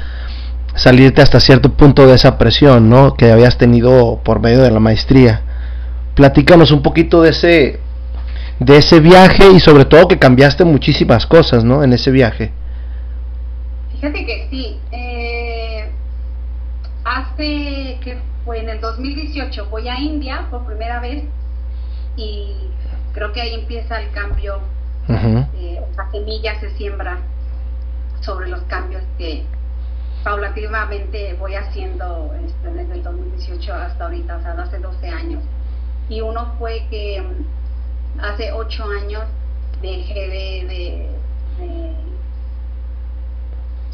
salirte hasta cierto punto de esa presión, ¿no? Que habías tenido por medio de la maestría. Platícanos un poquito de ese de ese viaje y sobre todo que cambiaste muchísimas cosas, ¿no? En ese viaje. Fíjate que sí. Eh, hace que fue en el 2018 voy a India por primera vez y creo que ahí empieza el cambio. Eh, la semilla se siembra sobre los cambios que paulativamente voy haciendo este, desde el 2018 hasta ahorita, o sea, hace 12 años. Y uno fue que hace 8 años dejé de,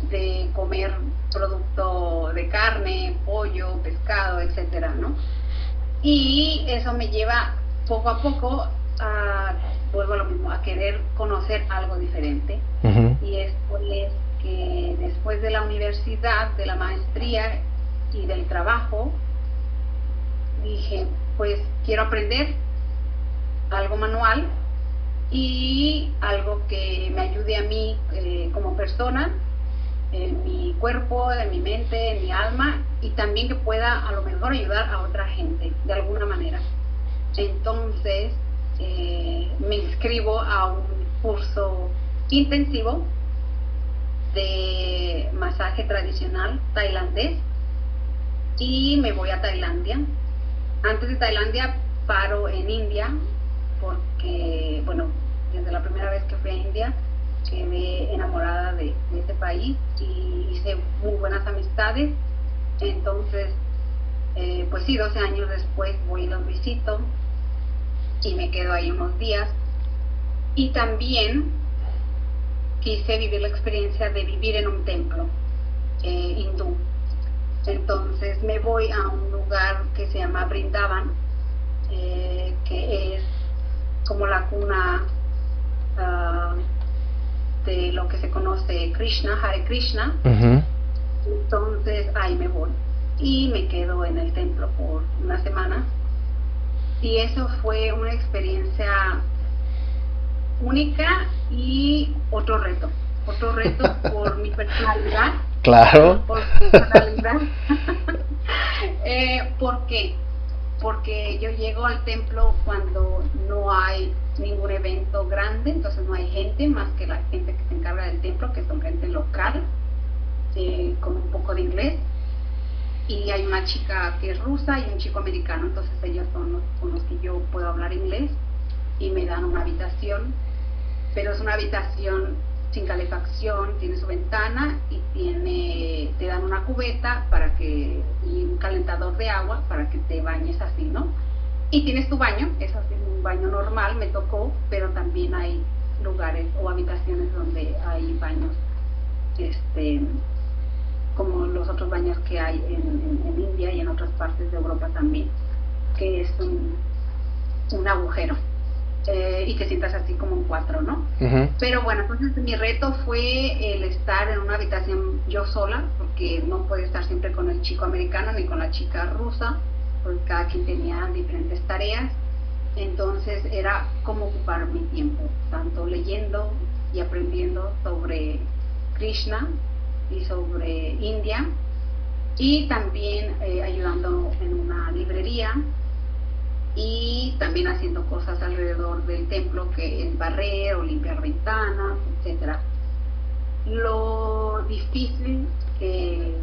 de, comer producto de carne, pollo, pescado, etcétera, ¿no? Y eso me lleva poco a poco a, vuelvo a lo mismo, a querer conocer algo diferente. Y esto es que después de la universidad, de la maestría y del trabajo, dije, pues quiero aprender algo manual y algo que me ayude a mí eh, como persona, en mi cuerpo, en mi mente, en mi alma y también que pueda a lo mejor ayudar a otra gente de alguna manera. Entonces eh, me inscribo a un curso intensivo de masaje tradicional tailandés y me voy a Tailandia. Antes de Tailandia paro en India porque, bueno, desde la primera vez que fui a India quedé enamorada de, ese país y hice muy buenas amistades. Entonces, eh, pues sí, 12 años después voy y los visito y me quedo ahí unos días. Y también quise vivir la experiencia de vivir en un templo eh, hindú. Entonces me voy a un lugar que se llama Brindavan, eh, que es como la cuna ah, de lo que se conoce Krishna, Hare Krishna. Entonces ahí me voy y me quedo en el templo por una semana. Y eso fue una experiencia única y otro reto. Otro reto por mi personalidad. Claro. Por mi personalidad. eh, ¿Por qué? Porque yo llego al templo cuando no hay ningún evento grande, entonces no hay gente más que la gente que se encarga del templo, que son gente local, eh, con un poco de inglés. Y hay una chica que es rusa y un chico americano, entonces ellos son los con los que yo puedo hablar inglés y me dan una habitación pero es una habitación sin calefacción, tiene su ventana y tiene, te dan una cubeta para que, y un calentador de agua para que te bañes así, ¿no? Y tienes tu baño, es así un baño normal, me tocó, pero también hay lugares o habitaciones donde hay baños, este, como los otros baños que hay en, en, India y en otras partes de Europa también, que es un, un agujero eh, y que sientas así como un cuatro, ¿no? Pero bueno, entonces mi reto fue el estar en una habitación yo sola, porque no puedo estar siempre con el chico americano ni con la chica rusa, porque cada quien tenía diferentes tareas. Entonces era como ocupar mi tiempo, tanto leyendo y aprendiendo sobre Krishna y sobre India, y también eh, ayudando en una librería y también haciendo cosas alrededor del templo que es barrer o limpiar ventanas, etcétera. Lo difícil que,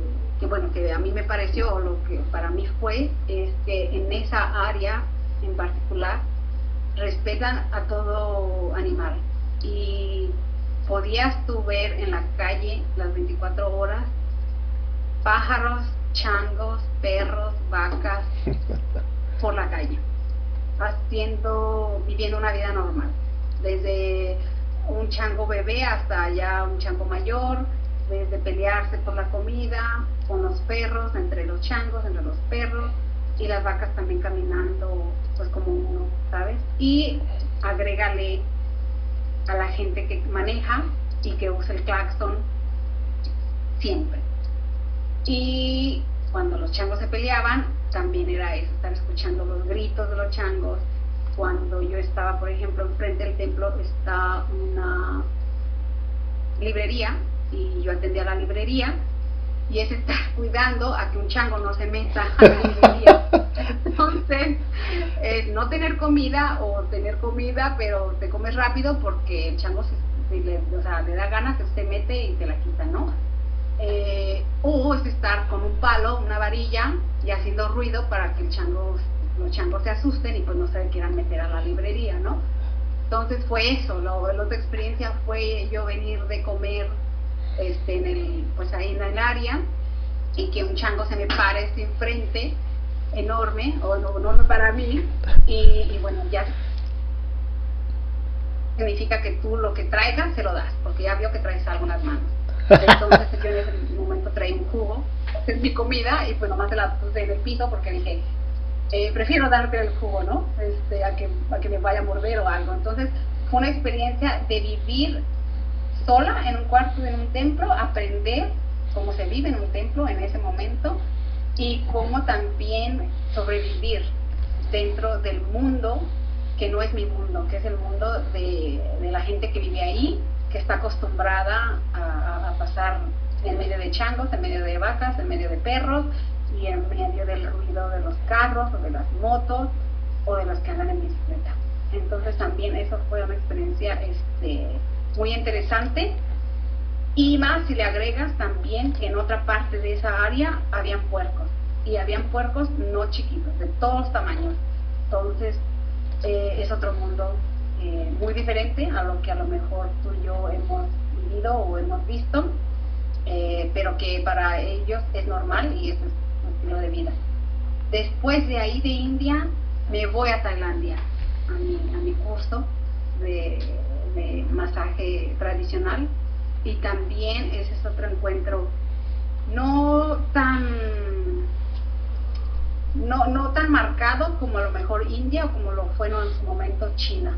bueno que a mí me pareció o lo que para mí fue es que en esa área en particular respetan a todo animal y podías tú ver en la calle las 24 horas pájaros, changos, perros, vacas por la calle haciendo, viviendo una vida normal, desde un chango bebé hasta ya un chango mayor, desde pelearse por la comida, con los perros, entre los changos, entre los perros, y las vacas también caminando, pues como uno, ¿sabes? Y agrégale a la gente que maneja y que usa el claxon siempre. Y cuando los changos se peleaban, también era eso, estar escuchando los gritos de los changos. Cuando yo estaba, por ejemplo, enfrente del templo está una librería y yo atendía la librería y es estar cuidando a que un chango no se meta a la librería. Entonces, es no tener comida o tener comida, pero te comes rápido porque el chango se, le, o sea, le da ganas, se mete y te la quita, ¿no? Eh, o es estar con un palo, una varilla y haciendo ruido para que el chango, los changos se asusten y pues no se quieran meter a la librería, ¿no? Entonces fue eso, lo, la otra experiencia fue yo venir de comer este, en el, pues ahí en el área y que un chango se me pare este enfrente enorme, o no, no para mí, y, bueno, ya significa que tú lo que traigas se lo das, porque ya vio que traes algo en las manos. Entonces yo en ese momento traí un jugo, es mi comida, y pues nomás se la puse en el piso porque dije, eh, prefiero darte el jugo, ¿no? Este, a, que, a que me vaya a morder o algo. Entonces fue una experiencia de vivir sola en un cuarto en un templo, aprender cómo se vive en un templo en ese momento y cómo también sobrevivir dentro del mundo que no es mi mundo, que es el mundo de, la gente que vive ahí, que está acostumbrada a, pasar en medio de changos, en medio de vacas, en medio de perros y en medio del ruido de los carros o de las motos o de los que andan en bicicleta. Entonces también eso fue una experiencia este, muy interesante. Y más si le agregas también que en otra parte de esa área habían puercos. Y habían puercos no chiquitos, de todos tamaños. Entonces eh, es otro mundo eh, muy diferente a lo que a lo mejor tú y yo hemos vivido o hemos visto, eh, pero que para ellos es normal y es un estilo de vida. Después de ahí de India me voy a Tailandia a mi, a mi curso de de masaje tradicional y también ese es otro encuentro no tan no, no tan marcado como a lo mejor India o como lo fueron en su momento China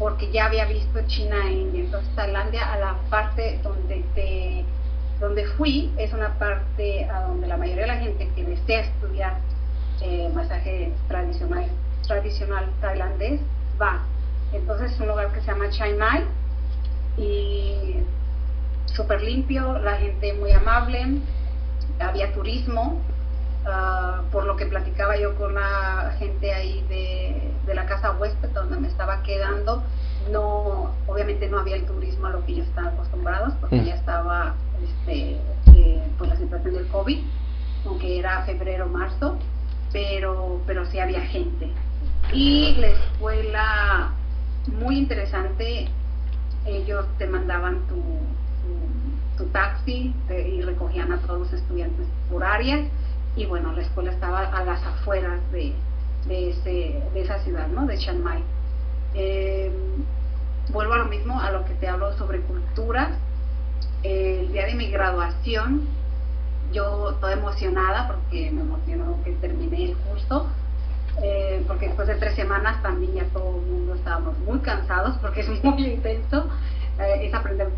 porque ya había visto China e India entonces Tailandia a la parte donde te donde fui es una parte a donde la mayoría de la gente que desea estudiar eh, masaje tradicional tradicional tailandés va. Entonces es un lugar que se llama Chiang Mai y súper limpio, la gente muy amable, había turismo, ah, por lo que platicaba yo con la gente ahí de, la casa huésped donde me estaba quedando, no, obviamente no había el turismo a lo que ellos estaban acostumbrados, porque mm. ya estaba este, eh, pues la situación del COVID, aunque era febrero, marzo, pero, pero sí había gente. Y la escuela muy interesante. Ellos te mandaban tu, tu, taxi y recogían a todos los estudiantes por áreas y bueno, la escuela estaba a las afueras de, de, ese, de esa ciudad, ¿no? De Chiang Mai. Em, vuelvo a lo mismo, a lo que te hablo sobre cultura. el día de mi graduación, yo toda emocionada porque me emocionó que terminé el curso eh, porque después de tres semanas también ya todo el mundo estábamos muy cansados porque es muy intenso, eh, es aprender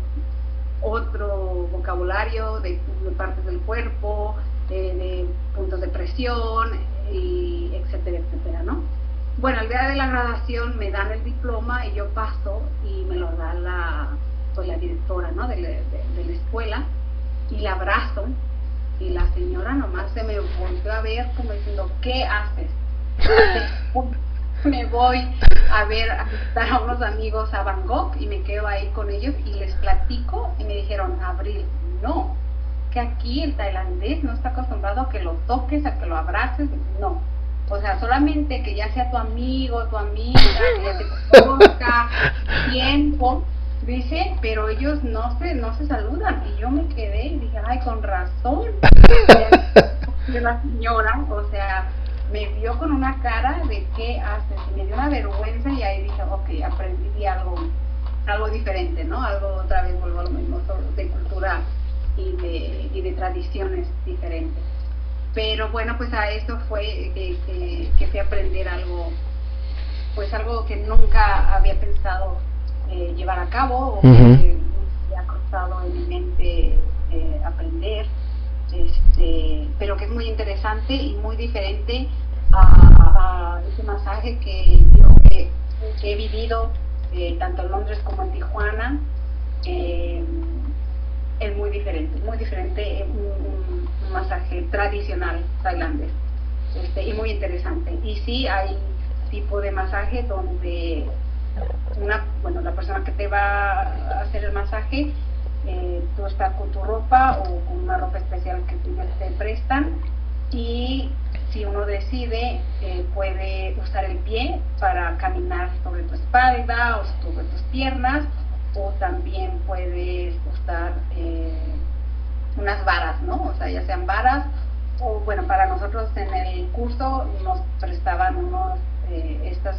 otro vocabulario de, partes del cuerpo, de, presión, y etcétera, etcétera, ¿no? Bueno, el día de la graduación me dan el diploma y yo paso y me lo da la, pues, la directora ¿no? de, de la escuela y la abrazo y la señora nomás se me volvió a ver como diciendo, ¿qué haces? me voy a ver a visitar a unos amigos a Bangkok y me quedo ahí con ellos y les platico y me dijeron, Abril, no, que aquí el tailandés no está acostumbrado a que lo toques, a que lo abraces, no. O sea, solamente que ya sea tu amigo, tu amiga, que ya te conozca, tiempo, dice, pero ellos no se, no se saludan. Y yo me quedé y dije, ay, con razón de la señora, o sea, me vio con una cara de qué haces y me dio una vergüenza y ahí dije, ok, aprendí algo, algo diferente, ¿no? Algo otra vez vuelvo a lo mismo de cultura y de, y de tradiciones diferentes. Pero bueno, pues a esto fue que, que, fui a aprender algo, pues algo que nunca había pensado eh, llevar a cabo o que me había cruzado en mi mente eh, aprender. Este, pero que es muy interesante y muy diferente a, ese masaje que, que, he vivido eh, tanto en Londres como en Tijuana. Eh, es muy diferente, muy diferente, un, un masaje tradicional tailandés este, y muy interesante. Y sí hay tipo de masaje donde una, bueno, la persona que te va a hacer el masaje, eh, tú estás con tu ropa o con una ropa especial que te prestan y si uno decide eh, puede usar el pie para caminar sobre tu espalda o sobre tus piernas o también puedes usar eh, unas varas, ¿no? O sea, ya sean varas o bueno, para nosotros en el curso nos prestaban unos eh, estas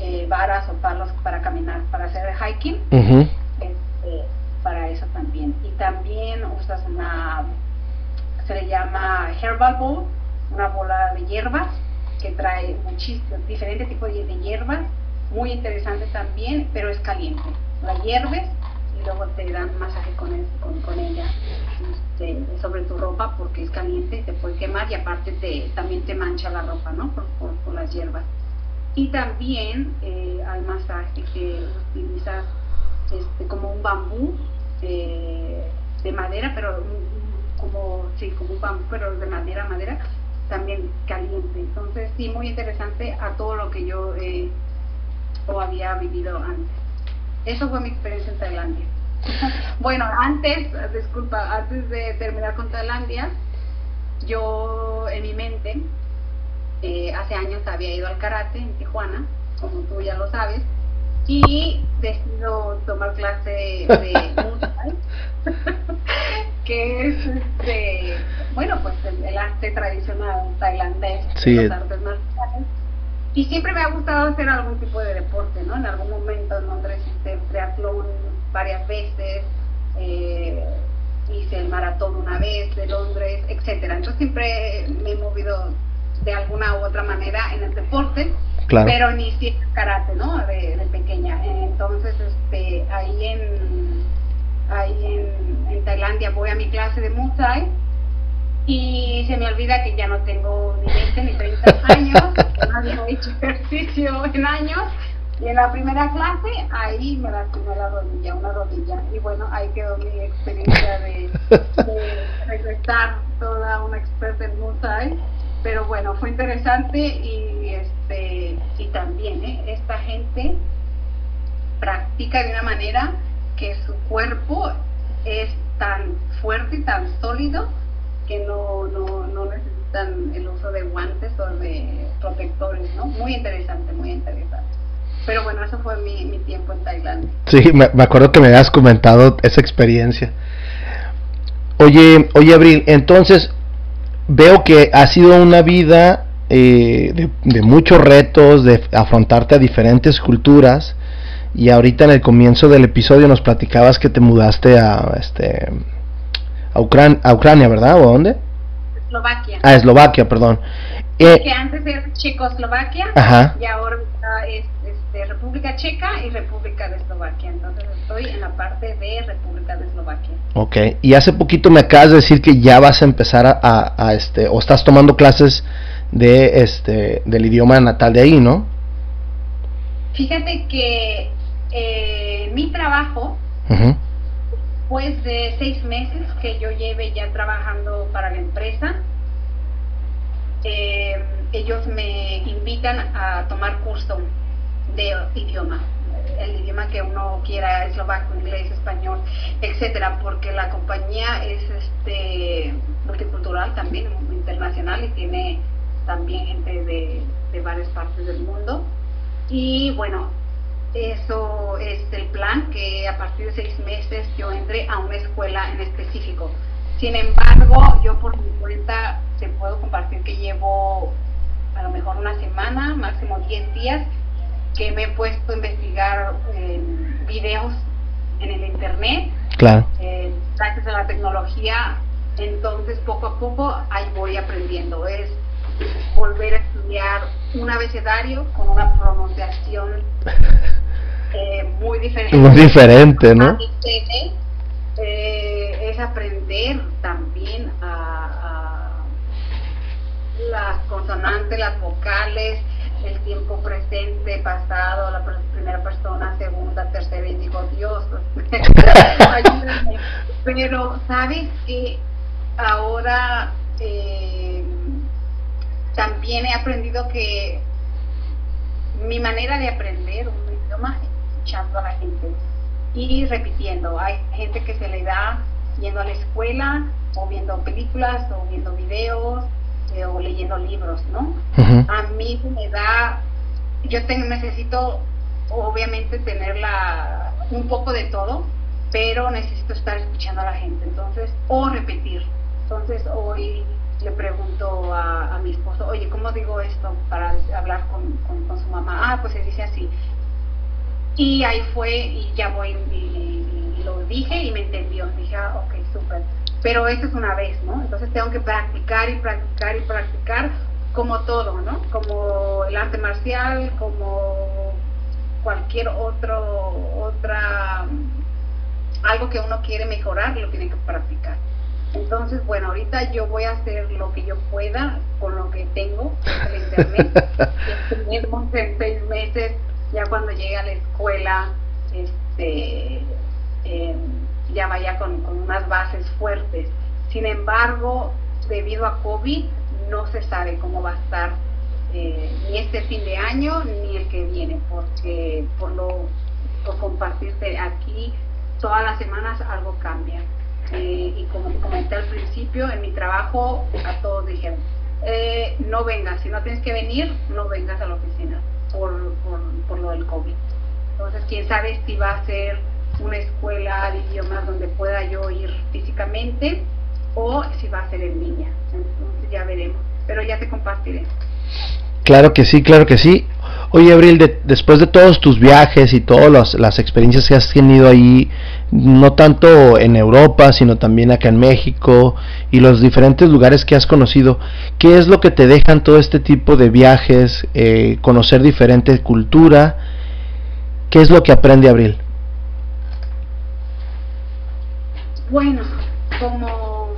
eh, varas o palos para caminar, para hacer el hiking, este, para eso también. Y también usas una, se le llama herbal bowl, una bola de hierbas que trae muchísimos diferentes tipos de hierbas, muy interesante también, pero es caliente. La hierves y luego te dan masaje con, con, ella este, sobre tu ropa porque es caliente, te puede quemar y aparte te, también te mancha la ropa, ¿no? Por, por, las hierbas. Y también eh, hay masaje que utilizas este, como un bambú eh, de madera, pero como, sí, como un bambú, pero de madera madera, también caliente. Entonces, sí, muy interesante a todo lo que yo eh, o había vivido antes. Eso fue mi experiencia en Tailandia. bueno, antes, disculpa, antes de terminar con Tailandia, yo en mi mente, eh, hace años había ido al karate en Tijuana, como tú ya lo sabes, y decido tomar clase de que es este, bueno, pues el, arte tradicional tailandés, sí, los artes marciales y siempre me ha gustado hacer algún tipo de deporte, ¿no? En algún momento en Londres hice triatlón varias veces, eh, hice el maratón una vez de Londres, etcétera. Entonces siempre me he movido de alguna u otra manera en el deporte, pero ni siquiera karate, ¿no? De, pequeña. Entonces, este, ahí en ahí en, en Tailandia voy a mi clase de Muay Thai y se me olvida que ya no tengo ni 20 ni 30 años, que no había hecho ejercicio en años. Y en la primera clase, ahí me lastimé la rodilla, una rodilla. Y bueno, ahí quedó mi experiencia de, regresar toda una experta en Muay Pero bueno, fue interesante y, este, y también ¿eh? esta gente practica de una manera que su cuerpo es tan fuerte y tan sólido que no, no, no necesitan el uso de guantes o de protectores, ¿no? Muy interesante, muy interesante. Pero bueno, eso fue mi, mi tiempo en Tailandia. Sí, me, acuerdo que me habías comentado esa experiencia. Oye, oye Abril, entonces veo que ha sido una vida eh, de, muchos retos, de afrontarte a diferentes culturas. Y ahorita en el comienzo del episodio nos platicabas que te mudaste a este a, Ucrania, ¿verdad? ¿O a dónde? Eslovaquia. Ah, Eslovaquia, perdón. Eh, que antes era Checoslovaquia y ahora es este, República Checa y República de Eslovaquia. Entonces estoy en la parte de República de Eslovaquia. Ok, y hace poquito me acabas de decir que ya vas a empezar a, a, este, o estás tomando clases de este, del idioma natal de ahí, ¿no? Fíjate que eh, mi trabajo después de seis meses que yo lleve ya trabajando para la empresa, eh, ellos me invitan a tomar curso de idioma, el idioma que uno quiera, eslovaco, inglés, español, etcétera, porque la compañía es este multicultural también, internacional y tiene también gente de, de varias partes del mundo. Y bueno, eso es el plan, que a partir de seis meses yo entre a una escuela en específico. Sin embargo, yo por mi cuenta te puedo compartir que llevo a lo mejor una semana, máximo 10 días, que me he puesto a investigar eh, videos en el internet. Claro. Eh, gracias a la tecnología, entonces poco a poco ahí voy aprendiendo. Es volver a estudiar un abecedario con una pronunciación eh, muy diferente. Muy diferente, ¿no? Eh, es aprender también a, las consonantes, las vocales, el tiempo presente, pasado, la primera persona, segunda, tercera, y digo, Dios, Pero, ¿sabes que Ahora eh, también he aprendido que mi manera de aprender un idioma escuchando a la gente y repitiendo. Hay gente que se le da yendo a la escuela o viendo películas o viendo videos eh, o leyendo libros, ¿no? A mí me da, yo tengo, necesito obviamente tener la, un poco de todo, pero necesito estar escuchando a la gente, entonces, o repetir. Entonces hoy le pregunto a, mi esposo, oye, ¿cómo digo esto para hablar con, con, su mamá? Ah, pues se dice así. Y ahí fue y ya voy y, lo dije y me entendió. Dije, ah, ok, súper. Pero esto es una vez, ¿no? Entonces tengo que practicar y practicar y practicar como todo, ¿no? Como el arte marcial, como cualquier otro, otra, algo que uno quiere mejorar, lo tiene que practicar. Entonces, bueno, ahorita yo voy a hacer lo que yo pueda con lo que tengo en internet. en seis meses, ya cuando llegue a la escuela, este, em, ya vaya con, unas bases fuertes. Sin embargo, debido a COVID, no se sabe cómo va a estar eh, ni este fin de año ni el que viene, porque por lo compartirte aquí todas las semanas algo cambia. Eh, y como comenté al principio, en mi trabajo a todos dijeron, eh, no vengas, si no tienes que venir, no vengas a la oficina por, por, lo del COVID. Entonces, quién sabe si va a ser una escuela de idiomas donde pueda yo ir físicamente o si va a ser en línea. Entonces ya veremos, pero ya te compartiré. Claro que sí, claro que sí. Oye, Abril, después de todos tus viajes y todas las, experiencias que has tenido ahí, no tanto en Europa, sino también acá en México y los diferentes lugares que has conocido, ¿qué es lo que te dejan todo este tipo de viajes, eh, conocer diferente cultura? ¿Qué es lo que aprende Abril? Bueno, como,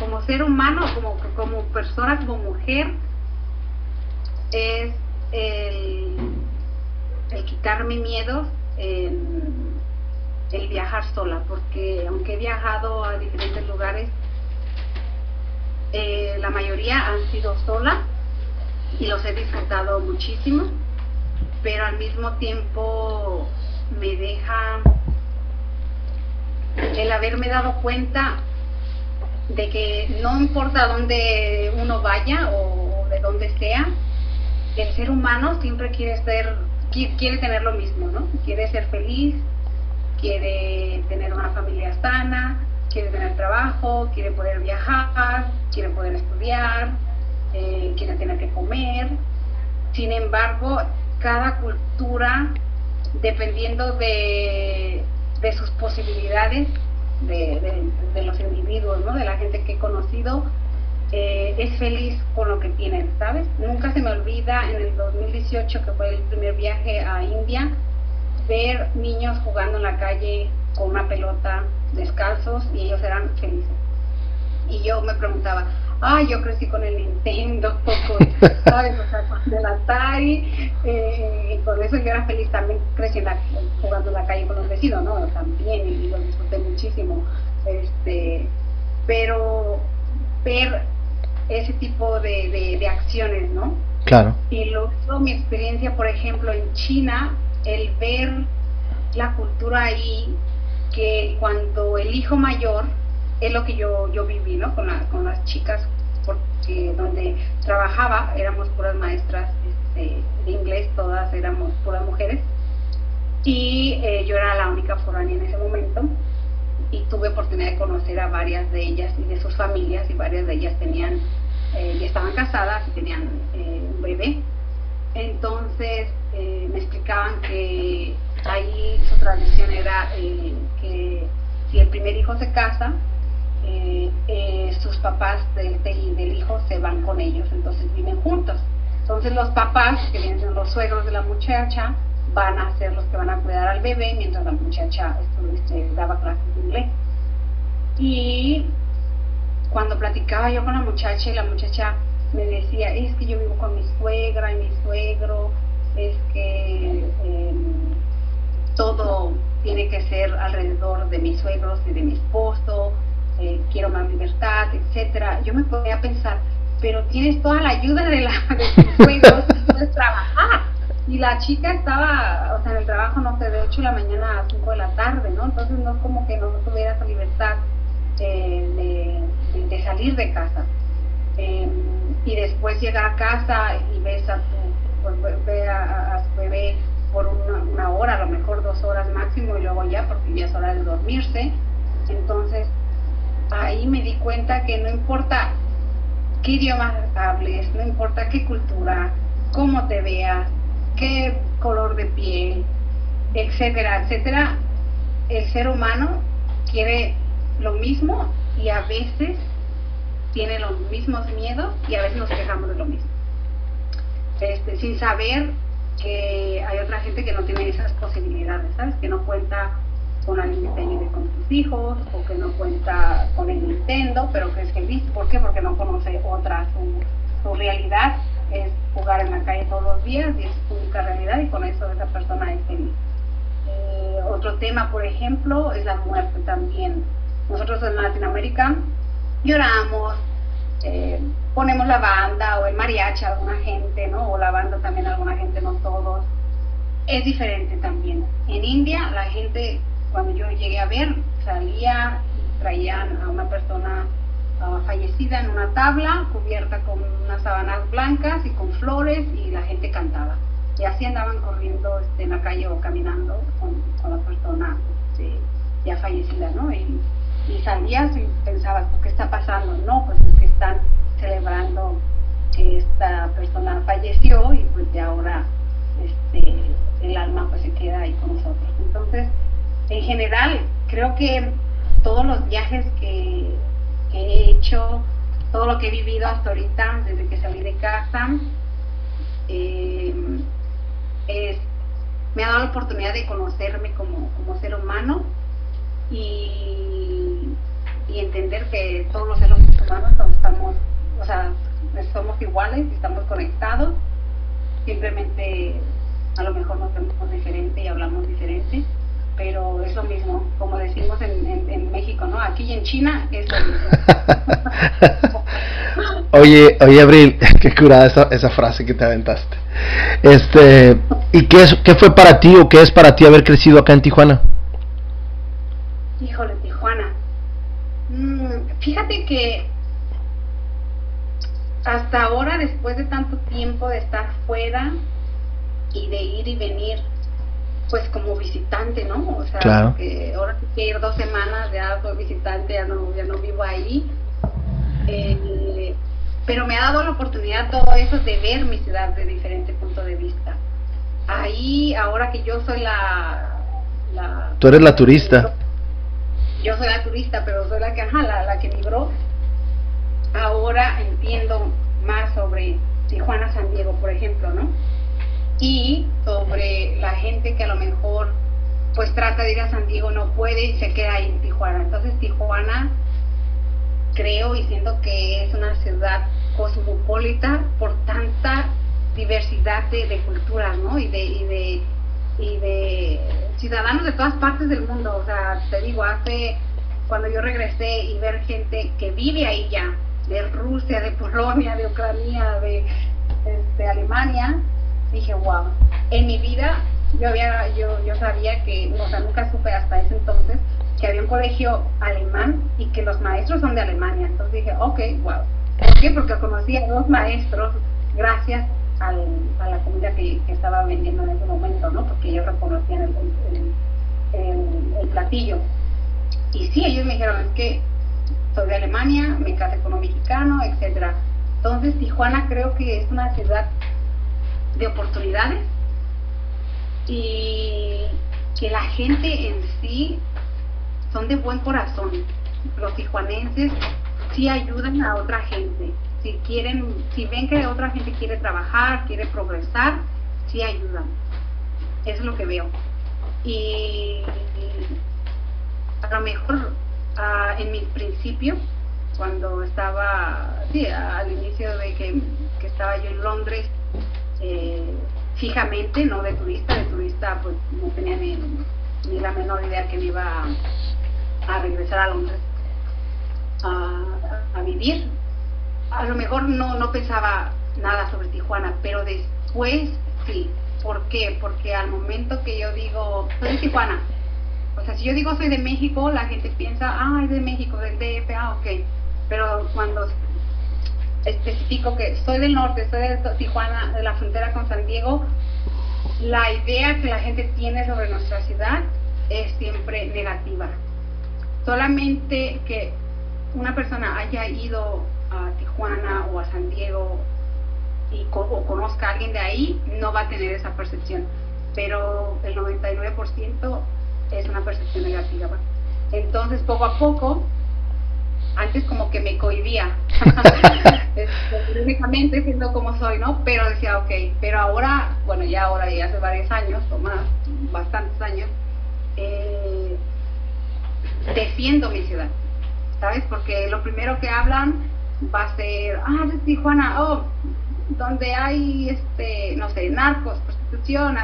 como ser humano, como, como persona, como mujer, es el, el quitarme miedo, el, el viajar sola, porque aunque he viajado a diferentes lugares, eh, la mayoría han sido sola y los he disfrutado muchísimo, pero al mismo tiempo me deja el haberme dado cuenta de que no importa dónde uno vaya o de dónde sea, el ser humano siempre quiere ser, quiere tener lo mismo, ¿no? Quiere ser feliz, quiere tener una familia sana, quiere tener trabajo, quiere poder viajar, quiere poder estudiar, eh, quiere tener que comer. Sin embargo, cada cultura, dependiendo de, sus posibilidades, de, de, los individuos, ¿no? de la gente que he conocido, eh, es feliz con lo que tienen, ¿sabes? Nunca se me olvida en el 2018, que fue el primer viaje a India, ver niños jugando en la calle con una pelota descalzos y ellos eran felices. Y yo me preguntaba, ay, yo crecí con el Nintendo, ¿sabes? O sea, con el Atari, eh, y por eso yo era feliz también creciendo jugando en la calle con los vecinos, ¿no? También, y lo disfruté muchísimo. Este, pero ver ese tipo de, de, acciones, ¿no? Claro. Y luego mi experiencia, por ejemplo, en China, el ver la cultura ahí, que cuando el hijo mayor, es lo que yo, yo viví, ¿no? Con, con las chicas, porque donde trabajaba éramos puras maestras este, de inglés, todas éramos puras mujeres, y eh, yo era la única foránea en ese momento y tuve oportunidad de conocer a varias de ellas y de sus familias y varias de ellas tenían eh, ya estaban casadas y tenían eh, un bebé. Entonces eh, me explicaban que ahí su tradición era que si el primer hijo se casa sus papás del, del, hijo se van con ellos entonces viven juntos. Entonces los papás que vienen los suegros de la muchacha van a ser los que van a cuidar al bebé mientras la muchacha este, este, daba clases de inglés. Y cuando platicaba yo con la muchacha y la muchacha me decía, es que yo vivo con mi suegra y mi suegro, es que em, todo tiene que ser alrededor de mis suegros y de mi esposo, eh, quiero más libertad, etcétera. Yo me podía pensar, pero tienes toda la ayuda de, la, de tus suegros, puedes trabajar. Y la chica estaba, o sea, en el trabajo, no sé, de 8 de la mañana a 5 de la tarde, ¿no? Entonces no es como que no tuviera esa libertad eh, de, salir de casa. Em, y después llegar a casa y ves a tu, pues, ve a, su bebé por una, una, hora, a lo mejor dos horas máximo, y luego ya, porque ya es hora de dormirse. Entonces, ahí me di cuenta que no importa qué idioma hables, no importa qué cultura, cómo te veas, qué color de piel, etcétera, etcétera, el ser humano quiere lo mismo y a veces tiene los mismos miedos y a veces nos quejamos de lo mismo. Este, sin saber que hay otra gente que no tiene esas posibilidades, ¿sabes? Que no cuenta con alguien que te con sus hijos o que no cuenta con el Nintendo, pero que es feliz. ¿Por qué? Porque no conoce otra. Su realidad es jugar en la calle todos los días y es única realidad y con eso esa persona es feliz. Eh, otro tema, por ejemplo, es la muerte también. Nosotros en Latinoamérica lloramos, eh, ponemos la banda o el mariachi a alguna gente, ¿no? O la banda también a alguna gente, no todos. Es diferente también. En India la gente, cuando yo llegué a ver, salía y traían a una persona uh, fallecida en una tabla cubierta con unas sábanas blancas y con flores y la gente cantaba. Y así andaban corriendo este, en la calle o caminando con, la persona este, ya fallecida, ¿no? Y, y salías y pensabas, ¿qué está pasando? No, pues es que están celebrando que esta persona falleció y pues de ahora este, el alma pues se queda ahí con nosotros. Entonces, en general, creo que todos los viajes que, he hecho, todo lo que he vivido hasta ahorita, desde que salí de casa, eh, me ha dado la oportunidad de conocerme como, como ser humano y, y entender que todos los seres humanos estamos, o sea, somos iguales, estamos conectados, simplemente a lo mejor nos vemos diferente y hablamos diferente, pero es lo mismo, como decimos en, en, México, ¿no? Aquí y en China es lo mismo. oye, oye Abril, qué curada esa, esa frase que te aventaste. Este, ¿y qué, es, qué fue para ti o qué es para ti haber crecido acá en Tijuana? Híjole, Tijuana. Mm, fíjate que hasta ahora, después de tanto tiempo de estar fuera y de ir y venir, pues como visitante, ¿no? O sea, claro. que ahora que ir dos semanas, ya soy visitante, ya no, ya no vivo ahí. Eh, pero me ha dado la oportunidad todo eso de ver mi ciudad de diferente punto de vista. Ahí, ahora que yo soy la... la Tú eres la turista yo soy la turista, pero soy la que, ajá, la, que migró. Ahora entiendo más sobre Tijuana, San Diego, por ejemplo, ¿no? Y sobre la gente que a lo mejor pues trata de ir a San Diego, no puede y se queda ahí en Tijuana. Entonces Tijuana creo y siento que es una ciudad cosmopolita por tanta diversidad de, culturas, ¿no? Y de, y de y de ciudadanos de todas partes del mundo. O sea, te digo, hace cuando yo regresé y ver gente que vive ahí ya, de Rusia, de Polonia, de Ucrania, de este, Alemania, dije, wow, en mi vida yo había yo, yo sabía que, o sea, nunca supe hasta ese entonces que había un colegio alemán y que los maestros son de Alemania. Entonces dije, ok, wow. ¿Por qué? Porque conocí a dos maestros gracias al, a la comida que, estaba vendiendo en ese momento, ¿no? Porque ellos reconocían el, el, platillo. Y sí, ellos me dijeron, es que soy de Alemania, me casé con un mexicano, etcétera. Entonces, Tijuana creo que es una ciudad de oportunidades y que la gente en sí son de buen corazón. Los tijuanenses sí ayudan a otra gente si quieren, si ven que otra gente quiere trabajar, quiere progresar, sí ayudan. Eso es lo que veo. Y, a lo mejor ah, en mi principio, cuando estaba, sí, al inicio de que, estaba yo en Londres, eh, fijamente, no de turista, de turista pues no tenía ni, ni la menor idea que me iba a, regresar a Londres a, vivir. A lo mejor no, no pensaba nada sobre Tijuana, pero después sí. ¿Por qué? Porque al momento que yo digo, soy de Tijuana, o sea, si yo digo soy de México, la gente piensa, ah, es de México, del DF, ah, ok. Pero cuando especifico que soy del norte, soy de Tijuana, de la frontera con San Diego, la idea que la gente tiene sobre nuestra ciudad es siempre negativa. Solamente que una persona haya ido a Tijuana o a San Diego y o conozca a alguien de ahí, no va a tener esa percepción. Pero el 99% es una percepción negativa. Entonces, poco a poco, antes como que me cohibía, únicamente siendo como soy, ¿no? Pero decía, ok, pero ahora, bueno, ya ahora, ya hace varios años, o más, bastantes años, eh, defiendo mi ciudad, ¿sabes? Porque lo primero que hablan va a ser, ah, de Tijuana, oh, donde hay, este, no sé, narcos, prostitución,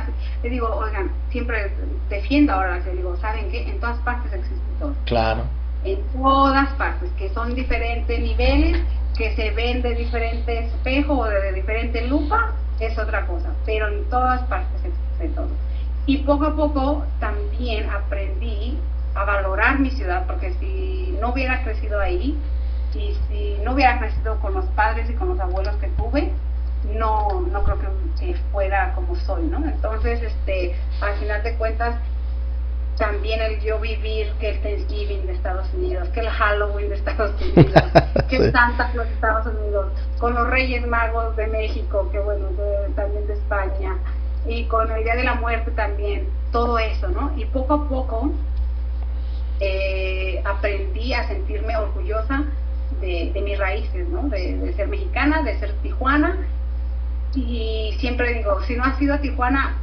le digo, oigan, siempre defiendo ahora, le digo, ¿saben qué? En todas partes existe todo. Claro. En todas partes, que son diferentes niveles, que se ven de diferente espejo o de diferente lupa, es otra cosa, pero en todas partes existe todo. Y poco a poco también aprendí a valorar mi ciudad, porque si no hubiera crecido ahí, y si no hubiera crecido con los padres y con los abuelos que tuve, no, no creo que, fuera como soy, ¿no? Entonces, este, al final de cuentas, también el yo vivir que el Thanksgiving de Estados Unidos, que el Halloween de Estados Unidos, que Santa Claus de Estados Unidos, con los Reyes Magos de México, que bueno, también de España, y con el Día de la Muerte también, todo eso, ¿no? Y poco a poco eh, aprendí a sentirme orgullosa de, mis raíces, ¿no? De, de, ser mexicana, de ser tijuana y siempre digo, si no has ido a Tijuana,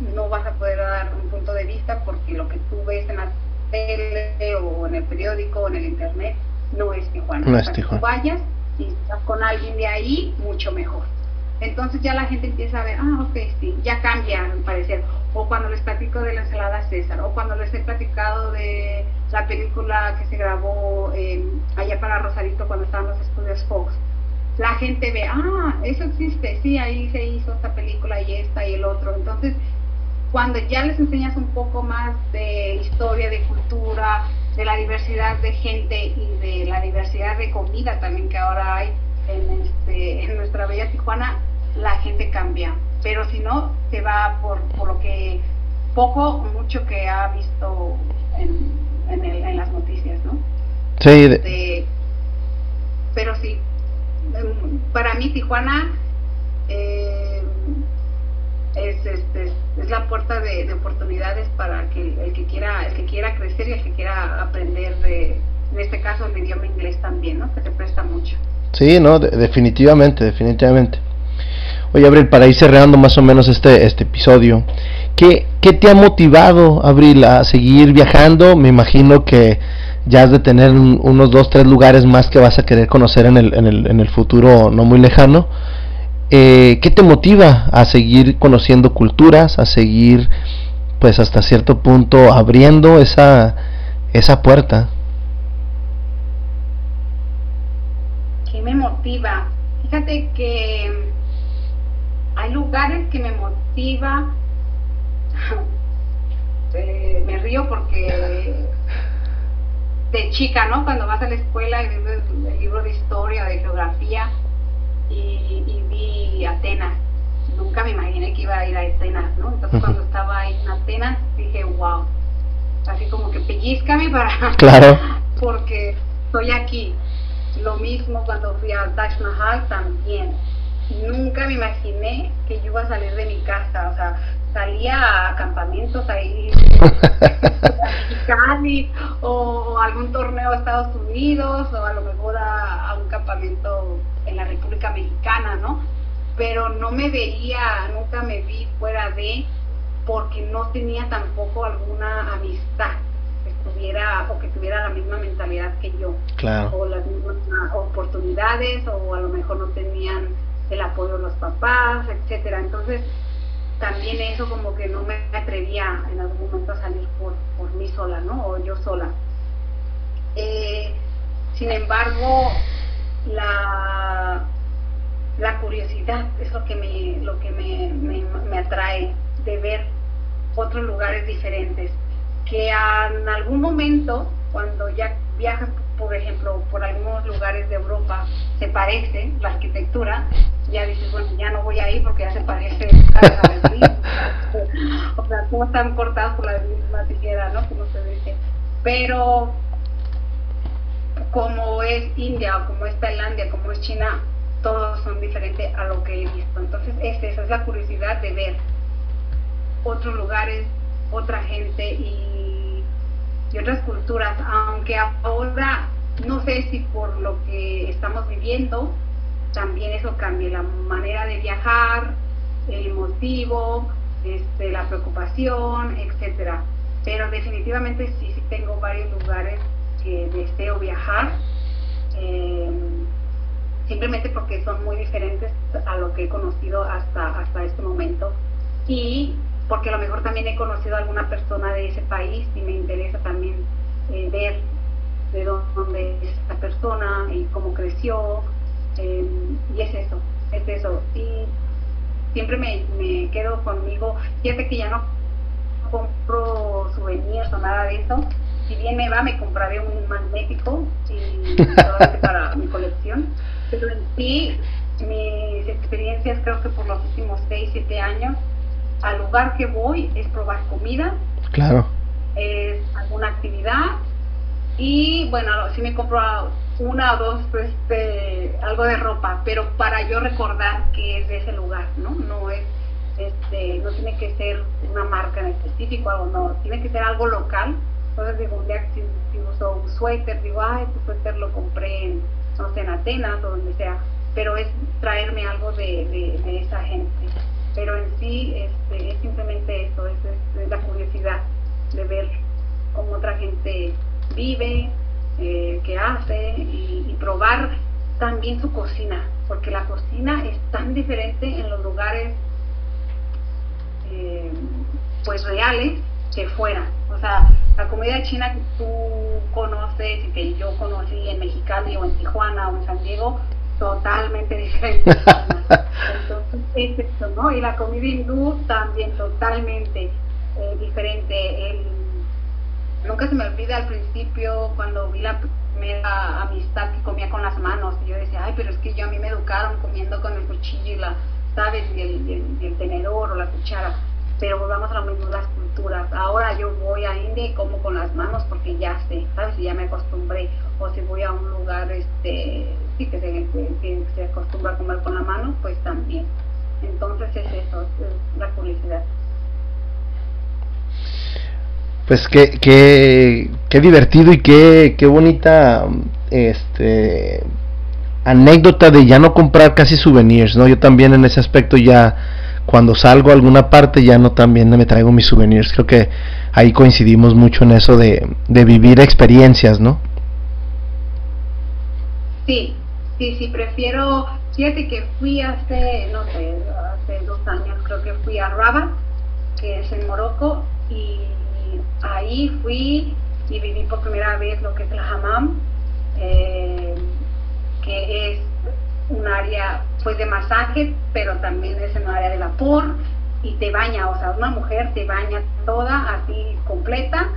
no vas a poder dar un punto de vista porque lo que tú ves en la tele o en el periódico o en el internet no es Tijuana. No es Tijuana. Tú vayas y estás con alguien de ahí, mucho mejor. Entonces ya la gente empieza a ver, ah, ok, sí, ya cambia al parecer. O cuando les platico de la ensalada César, o cuando les he platicado de la película que se grabó eh, allá para Rosarito cuando estaban los estudios Fox la gente ve, ah, eso existe, sí, ahí se hizo esta película y esta y el otro. Entonces, cuando ya les enseñas un poco más de historia, de cultura, de la diversidad de gente y de la diversidad de comida también que ahora hay en, este, en nuestra bella Tijuana, la gente cambia. Pero si no, se va por, por lo que poco o mucho que ha visto en, en, en las noticias, ¿no? Sí. Este, pero sí, para mí Tijuana eh, es, este, es la puerta de, oportunidades para que el que quiera el que quiera crecer y el que quiera aprender de, en este caso el idioma inglés también, ¿no? Que se presta mucho. Sí, no, definitivamente, definitivamente. Oye, Abril, para ir cerrando más o menos este, este episodio, ¿qué, ¿qué te ha motivado, Abril, a seguir viajando? Me imagino que ya has de tener unos dos, tres lugares más que vas a querer conocer en el, en el, en el futuro no muy lejano. Eh, ¿Qué te motiva a seguir conociendo culturas, a seguir, pues hasta cierto punto, abriendo esa, esa puerta? ¿Qué me motiva? Fíjate que hay lugares que me motiva. Eh, me río porque de chica, ¿no? Cuando vas a la escuela y ves el libro de historia, de geografía, y, vi Atenas. Nunca me imaginé que iba a ir a Atenas, ¿no? Entonces cuando estaba ahí en Atenas dije, wow, así como que pellizcame para... Claro. porque estoy aquí. Lo mismo cuando fui a Taj Mahal también. Nunca me imaginé que yo iba a salir de mi casa, o sea, salía a campamentos ahí o algún torneo a Estados Unidos o a lo mejor a, un campamento en la República Mexicana, ¿no? Pero no me veía, nunca me vi fuera de, porque no tenía tampoco alguna amistad que estuviera o que tuviera la misma mentalidad que yo, o las mismas oportunidades, o a lo mejor no tenían el apoyo de los papás, etcétera. Entonces, también eso como que no me atrevía en algún momento a salir por, por mí sola, ¿no? O yo sola. Eh, sin embargo, la, la curiosidad es lo que me, lo que me, me, atrae de ver otros lugares diferentes, que en algún momento, cuando ya viajas, por ejemplo, por algunos lugares de Europa, se parece la arquitectura, ya dices, bueno, ya no voy ahí porque ya se parece a o sea, todos están cortados por la misma tijera, ¿no? Como se dice. Pero como es India como es Tailandia, como es China, todos son diferentes a lo que he visto. Entonces, es esa es la curiosidad de ver otros lugares, otra gente y, y otras culturas, aunque ahora no sé si por lo que estamos viviendo, también eso cambie la manera de viajar, el motivo, este, la preocupación, etcétera. Pero definitivamente sí, sí tengo varios lugares que deseo viajar, eh, simplemente porque son muy diferentes a lo que he conocido hasta, hasta este momento y porque a lo mejor también he conocido a alguna persona de ese país y me interesa también eh, ver de dónde es esta persona y cómo creció, eh, y es eso, es eso. Y siempre me, me quedo conmigo, fíjate que ya no compro souvenirs o nada de eso, si bien me va, me compraré un magnético y para mi colección. Pero en sí, mis experiencias creo que por los últimos 6, 7 años, al lugar que voy es probar comida. Claro. Es alguna actividad. Y bueno, sí me compro una o dos, pues, este, algo de ropa, pero para yo recordar que es de ese lugar, ¿no? No es este, no tiene que ser una marca en específico, algo no, tiene que ser algo local entonces digo, un día si, uso un suéter, digo, ay, este suéter lo compré en, no sé, en Atenas o donde sea, pero es traerme algo de, de, esa gente. Pero en sí este, es simplemente eso, es, la curiosidad de ver cómo otra gente vive, eh, qué hace y, probar también su cocina, porque la cocina es tan diferente en los lugares eh, pues reales que fuera. O sea, la comida china que tú conoces y que yo conocí en Mexicali o en Tijuana o en San Diego, totalmente diferente. Entonces, es esto, ¿no? Y la comida hindú también totalmente eh, diferente. El, nunca se me olvida al principio cuando vi la primera amistad que comía con las manos. Y yo decía, ay, pero es que yo a mí me educaron comiendo con el cuchillo y la, ¿sabes? Y el, y el tenedor o la cuchara pero volvamos a lo mismo, las culturas. Ahora yo voy a India y como con las manos porque ya sé, ¿sabes? Y ya me acostumbré. O si voy a un lugar este sí que se, que se acostumbra a comer con la mano, pues también. Entonces es eso, es la curiosidad. Pues qué, qué, qué divertido y qué, qué bonita este anécdota de ya no comprar casi souvenirs, ¿no? Yo también en ese aspecto ya cuando salgo a alguna parte ya no también me traigo mis souvenirs. Creo que ahí coincidimos mucho en eso de, de vivir experiencias, ¿no? Sí, sí, sí, prefiero, fíjate que fui hace, no sé, hace dos años creo que fui a Rabat, que es en Morocco, y ahí fui y viví por primera vez lo que es el hammam, eh, que es un área pues de masaje, pero también es un área de vapor y te baña, o sea, una mujer te baña toda así completa,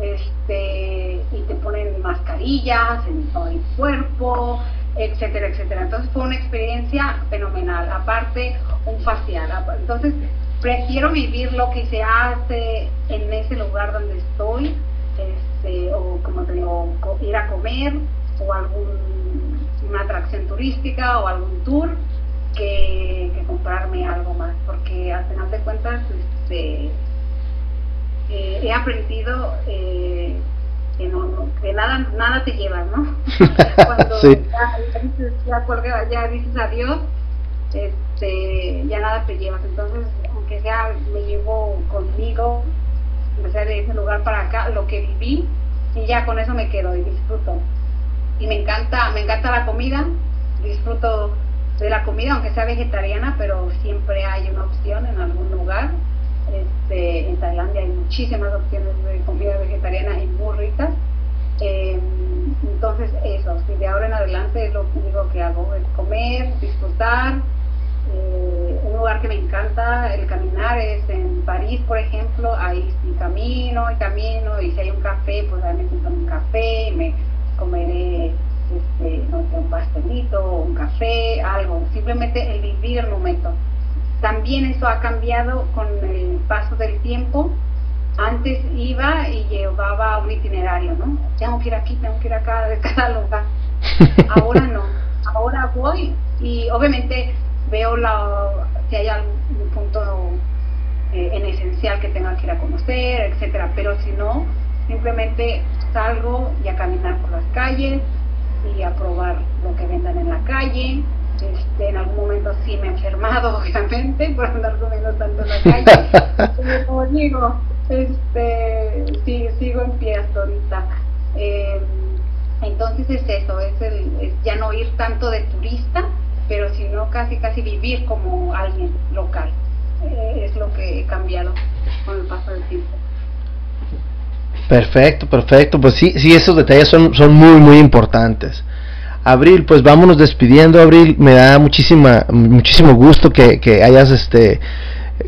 este, y te ponen mascarillas en todo el cuerpo, etcétera, etcétera. Entonces fue una experiencia fenomenal. Aparte, un facial. Entonces, prefiero vivir lo que se hace en ese lugar donde estoy, este, o como te digo, ir a comer o algún una atracción turística o algún tour que, comprarme algo más, porque al final de cuentas este, eh, he aprendido eh, que, no, que nada, nada te llevas, ¿no? Cuando ya, dices, ya, ya dices adiós, este, ya nada te llevas. Entonces, aunque sea, me llevo conmigo, o sea, de ese lugar para acá, lo que viví, y ya con eso me quedo y disfruto y me encanta, me encanta la comida, disfruto de la comida, aunque sea vegetariana, pero siempre hay una opción en algún lugar muchísimas opciones de comida vegetariana y muy ricas. Eh, entonces eso, de ahora en adelante es lo único que hago, es comer, disfrutar. Eh, un lugar que me encanta el caminar es en París, por ejemplo, ahí sí camino y camino y si hay un café, pues ahí me compro un café me comeré este, no sé, un pastelito, un café, algo, simplemente el vivir el momento. También eso ha cambiado con el paso del tiempo. Antes iba y llevaba un itinerario, ¿no? Tengo que ir aquí, tengo que ir acá, de cada lugar. Ahora no. Ahora voy y obviamente veo la, si hay algún punto eh, en esencial que tenga que ir a conocer, etcétera. Pero si no, simplemente salgo y a caminar por las calles y a probar lo que vendan en la calle este, en algún momento sí me he enfermado, obviamente, por andar comiendo tanto en la calle. como digo, este, sí, sigo en pie hasta ahorita. Eh, entonces es eso, es, el, ya no ir tanto de turista, pero sino casi casi vivir como alguien local. Eh, es lo que he cambiado con el paso del tiempo. Perfecto, perfecto. Pues sí, sí, esos detalles son, son muy, muy importantes. Abril, pues vámonos despidiendo, Abril. Me da muchísima, muchísimo gusto que, que hayas este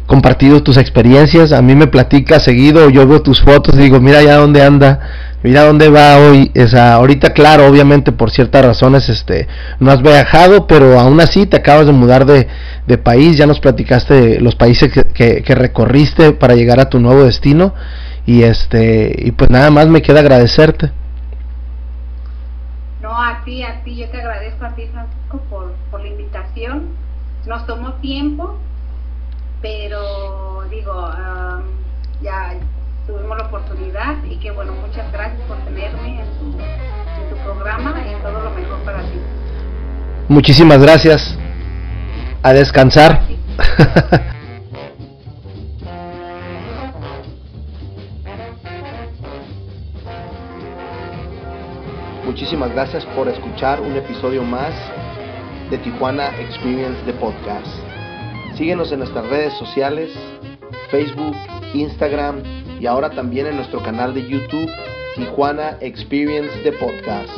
compartido tus experiencias. A mí me platica seguido, yo veo tus fotos y digo, mira ya dónde anda, mira dónde va hoy. Esa, ahorita, claro, obviamente por ciertas razones, este, no has viajado, pero aún así te acabas de mudar de, de país. Ya nos platicaste los países que, que, que recorriste para llegar a tu nuevo destino. Y este, y pues nada más me queda agradecerte. No, a ti, a ti, yo te agradezco a ti, Francisco, por, por la invitación. Nos tomó tiempo, pero digo, ya tuvimos la oportunidad y que bueno, muchas gracias por tenerme en tu, en tu programa y todo lo mejor para ti. Muchísimas gracias. A descansar. Muchísimas gracias por escuchar un episodio más de Tijuana Experience de Podcast. Síguenos en nuestras redes sociales, Facebook, Instagram y ahora también en nuestro canal de YouTube Tijuana Experience de Podcast.